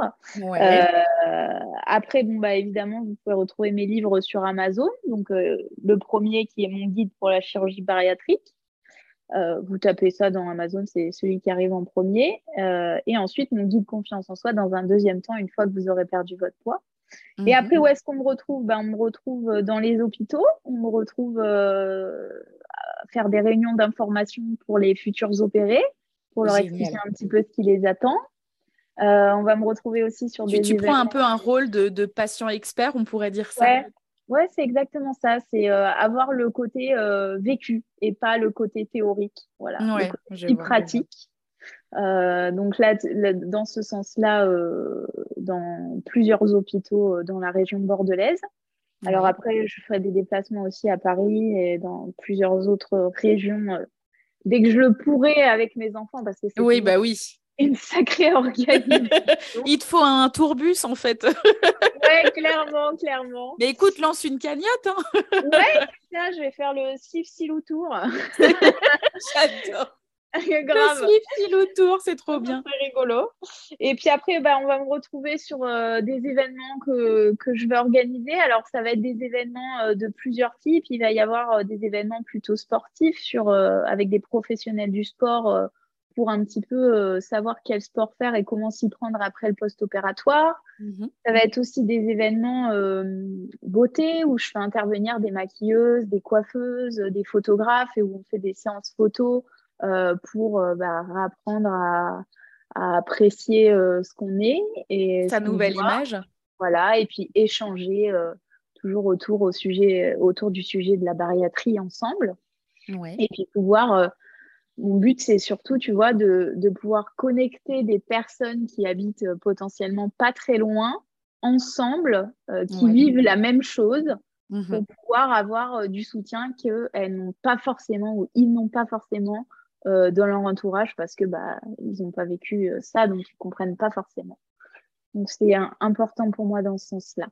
après, bon, bah, évidemment, vous pouvez retrouver mes livres sur Amazon. Donc, le premier qui est mon guide pour la chirurgie bariatrique, euh, vous tapez ça dans Amazon, c'est celui qui arrive en premier. Euh, et ensuite, mon guide confiance en soi dans un deuxième temps, une fois que vous aurez perdu votre poids. Et mhm. après, où est-ce qu'on me retrouve? Ben, On me retrouve dans les hôpitaux, on me retrouve euh, à faire des réunions d'information pour les futurs opérés, pour leur expliquer un petit peu ce qui les attend. on va me retrouver aussi sur des. Tu prends un peu un rôle de, de patient expert, on pourrait dire ça. Ouais, c'est exactement ça. C'est euh, avoir le côté euh, vécu et pas le côté théorique. Voilà, le côté pratique. Euh, donc là, dans ce sens-là, dans plusieurs hôpitaux dans la région bordelaise. Alors après, je ferai des déplacements aussi à Paris et dans plusieurs autres régions dès que je le pourrai avec mes enfants parce que oui, bah oui une sacrée organisme. Il te faut un tourbus en fait. ouais, clairement, clairement. Mais écoute, lance une cagnotte. Hein. ouais, ça, je vais faire le Sif Silou Tour. J'adore. Grave. Le Silou Tour, c'est trop bien. C'est rigolo. Et puis après, bah, on va me retrouver sur euh, des événements que, que, je vais organiser. Alors, ça va être des événements euh, de plusieurs types. Il va y avoir euh, des événements plutôt sportifs sur, avec des professionnels du sport pour un petit peu euh, savoir quel sport faire et comment s'y prendre après le post-opératoire. Mhm. Ça va être aussi des événements euh, beauté où je fais intervenir des maquilleuses, des coiffeuses, des photographes et où on fait des séances photos euh, pour bah, apprendre à, apprécier ce qu'on est et sa nouvelle image. Voilà, et puis échanger toujours autour, au sujet, autour du sujet de la bariatrie ensemble. Et puis pouvoir mon but, c'est surtout, tu vois, de, pouvoir connecter des personnes qui habitent euh, potentiellement pas très loin, ensemble, euh, qui vivent la même chose, mmh pour pouvoir avoir euh, du soutien qu'elles n'ont pas forcément ou ils n'ont pas forcément dans leur entourage parce que bah, ils n'ont pas vécu ça, donc ils ne comprennent pas forcément. Donc, c'est important pour moi dans ce sens-là.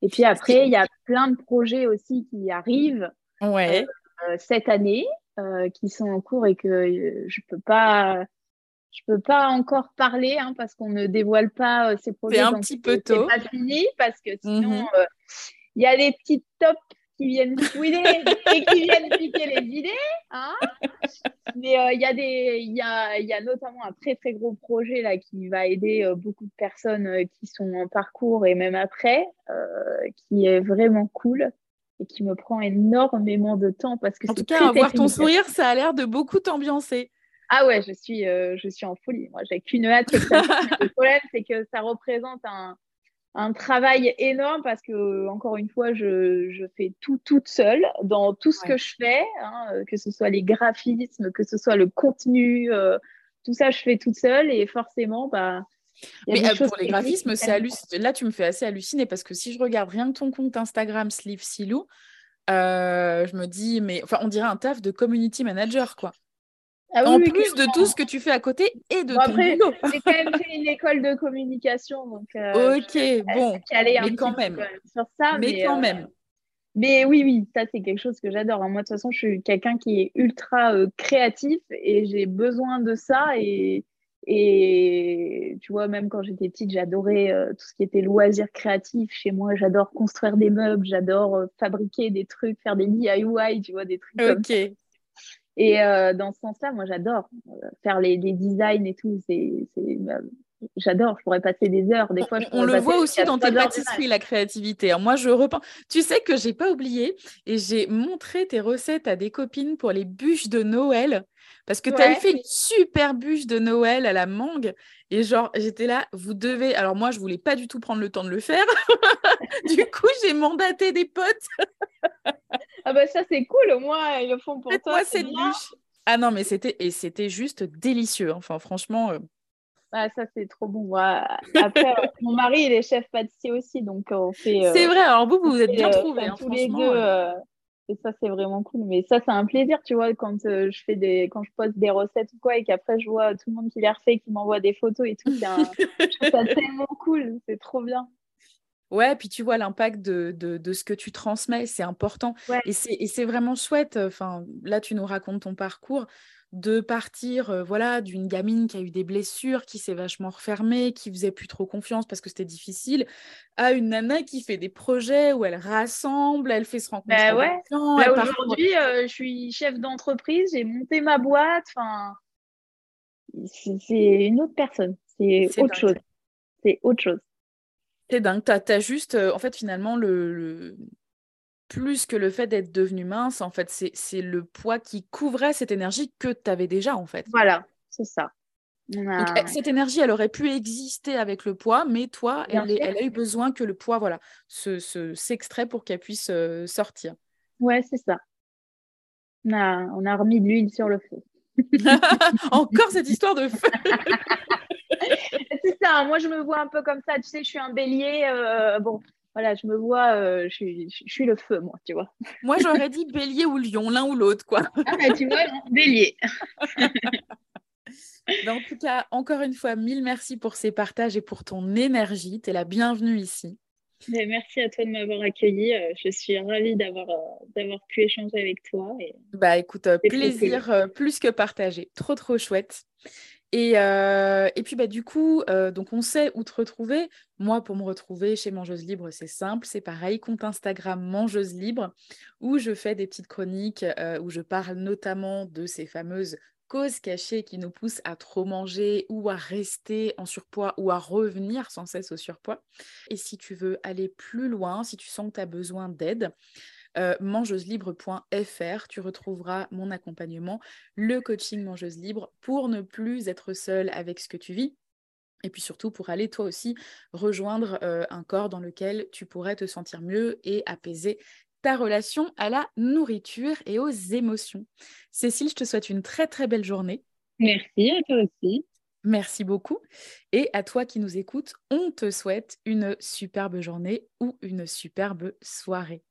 Et puis après, il y a plein de projets aussi qui arrivent ouais. cette année, qui sont en cours et que je peux pas je peux pas encore parler hein, parce qu'on ne dévoile pas ces projets. C'est un petit peu tôt. C'est pas fini parce que sinon, mhm. il y a des petites tops qui viennent fouiner et qui viennent piquer les idées. Hein Mais euh, il y, a des, y, a, y a notamment un très très gros projet là qui va aider euh, beaucoup de personnes euh, qui sont en parcours et même après, qui est vraiment cool et qui me prend énormément de temps parce que en tout cas, voir ton sourire, ça a l'air de beaucoup t'ambiancer. Ah ouais, je suis, je suis en folie. Moi, j'ai qu'une hâte. le problème, c'est que ça représente un, un travail énorme parce que, encore une fois, je, je fais tout toute seule dans tout ce que je fais, hein, que ce soit les graphismes, que ce soit le contenu, euh, tout ça, je fais toute seule et forcément, bah. Mais euh, pour les graphismes, c'est là, tu me fais assez halluciner parce que si je regarde rien que ton compte Instagram Sleeve Silou, euh, je me dis, mais enfin, on dirait un taf de community manager, quoi. Ah en plus de tout ce que tu fais à côté et de ton après, boulot. J'ai quand même fait une école de communication, donc. Euh, ok, bon. Mais quand même. Sur ça, mais, quand euh, même. Mais oui, oui, ça c'est quelque chose que j'adore. Hein. Moi, de toute façon, je suis quelqu'un qui est ultra euh, créatif et j'ai besoin de ça. Et, et tu vois, même quand j'étais petite, j'adorais tout ce qui était loisirs créatifs. Chez moi, j'adore construire des meubles, j'adore fabriquer des trucs, faire des DIY, tu vois, des trucs comme ça. Et euh, dans ce sens-là, moi, j'adore euh, faire les, designs et tout. C'est, bah, j'adore. Je pourrais passer des heures. Des fois, on, le voit aussi dans tes pâtisseries, la créativité. Moi, je repense. Tu sais que j'ai pas oublié et j'ai montré tes recettes à des copines pour les bûches de Noël. Parce que tu avais fait une super bûche de Noël à la mangue. Et genre, j'étais là, vous devez. Alors, moi, je voulais pas du tout prendre le temps de le faire. du coup, j'ai mandaté des potes. ah, bah, ça, c'est cool. Au moins, ils le font pour toi. Moi, cette bûche. Ah non, mais c'était et c'était juste délicieux. Enfin, franchement. Euh. Ah, ça, c'est trop bon. Après, euh, mon mari, il est chef pâtissier aussi. Donc, on fait. c'est vrai. Alors, vous, vous, êtes bien trouvés. Hein, tous les deux. Et ça, c'est vraiment cool. Mais ça, c'est un plaisir, tu vois, quand euh, je fais des, quand je poste des recettes ou quoi, et qu'après je vois tout le monde qui les refait, qui m'envoie des photos et tout. Un... je trouve ça tellement cool. C'est trop bien. Ouais, puis tu vois l'impact de, de, de, ce que tu transmets, c'est important. Et c'est vraiment chouette. Enfin, là, tu nous racontes ton parcours de partir euh, voilà d'une gamine qui a eu des blessures, qui s'est vachement refermée, qui faisait plus trop confiance parce que c'était difficile, à une nana qui fait des projets où elle rassemble, elle fait se rencontrer. Bah ouais. Aujourd'hui, euh, je suis chef d'entreprise, j'ai monté ma boîte. Enfin, c'est une autre personne. C'est autre chose. C'est autre chose. C'est dingue. Tu as, juste, euh, en fait, finalement, le, plus que le fait d'être devenu mince, en fait, c'est le poids qui couvrait cette énergie que tu avais déjà, en fait. Voilà, c'est ça. cette énergie, elle aurait pu exister avec le poids, mais toi, elle, elle, a eu besoin que le poids, voilà, s'extrait pour qu'elle puisse euh, sortir. Ouais, c'est ça. On a, on a remis de l'huile sur le feu. Encore cette histoire de feu. c'est ça. Moi, je me vois un peu comme ça. Tu sais, je suis un bélier. Euh, bon, voilà, je me vois, euh, je, suis, le feu, moi, tu vois. Moi, j'aurais dit bélier ou lion, l'un ou l'autre, quoi. Ah, bah, tu vois, bélier. en tout cas, encore une fois, mille merci pour ces partages et pour ton énergie. Tu es la bienvenue ici. merci à toi de m'avoir accueilli. Euh, je suis ravie d'avoir d'avoir pu échanger avec toi. Et... Bah écoute, plaisir plus que partagé. Trop, trop chouette. Et, euh, et, puis bah, du coup, euh, donc on sait où te retrouver. Moi, pour me retrouver chez Mangeuse Libre, c'est simple, c'est pareil, compte Instagram Mangeuse Libre, où je fais des petites chroniques, euh, où je parle notamment de ces fameuses causes cachées qui nous poussent à trop manger ou à rester en surpoids ou à revenir sans cesse au surpoids. Et si tu veux aller plus loin, si tu sens que tu as besoin d'aide, euh, mangeuselibre.fr. Tu retrouveras mon accompagnement, le coaching Mangeuse Libre, pour ne plus être seule avec ce que tu vis. Et puis surtout pour aller toi aussi rejoindre euh, un corps dans lequel tu pourrais te sentir mieux et apaiser ta relation à la nourriture et aux émotions. Cécile, je te souhaite une très très belle journée. Merci à toi aussi. Merci beaucoup. Et à toi qui nous écoutes, on te souhaite une superbe journée ou une superbe soirée.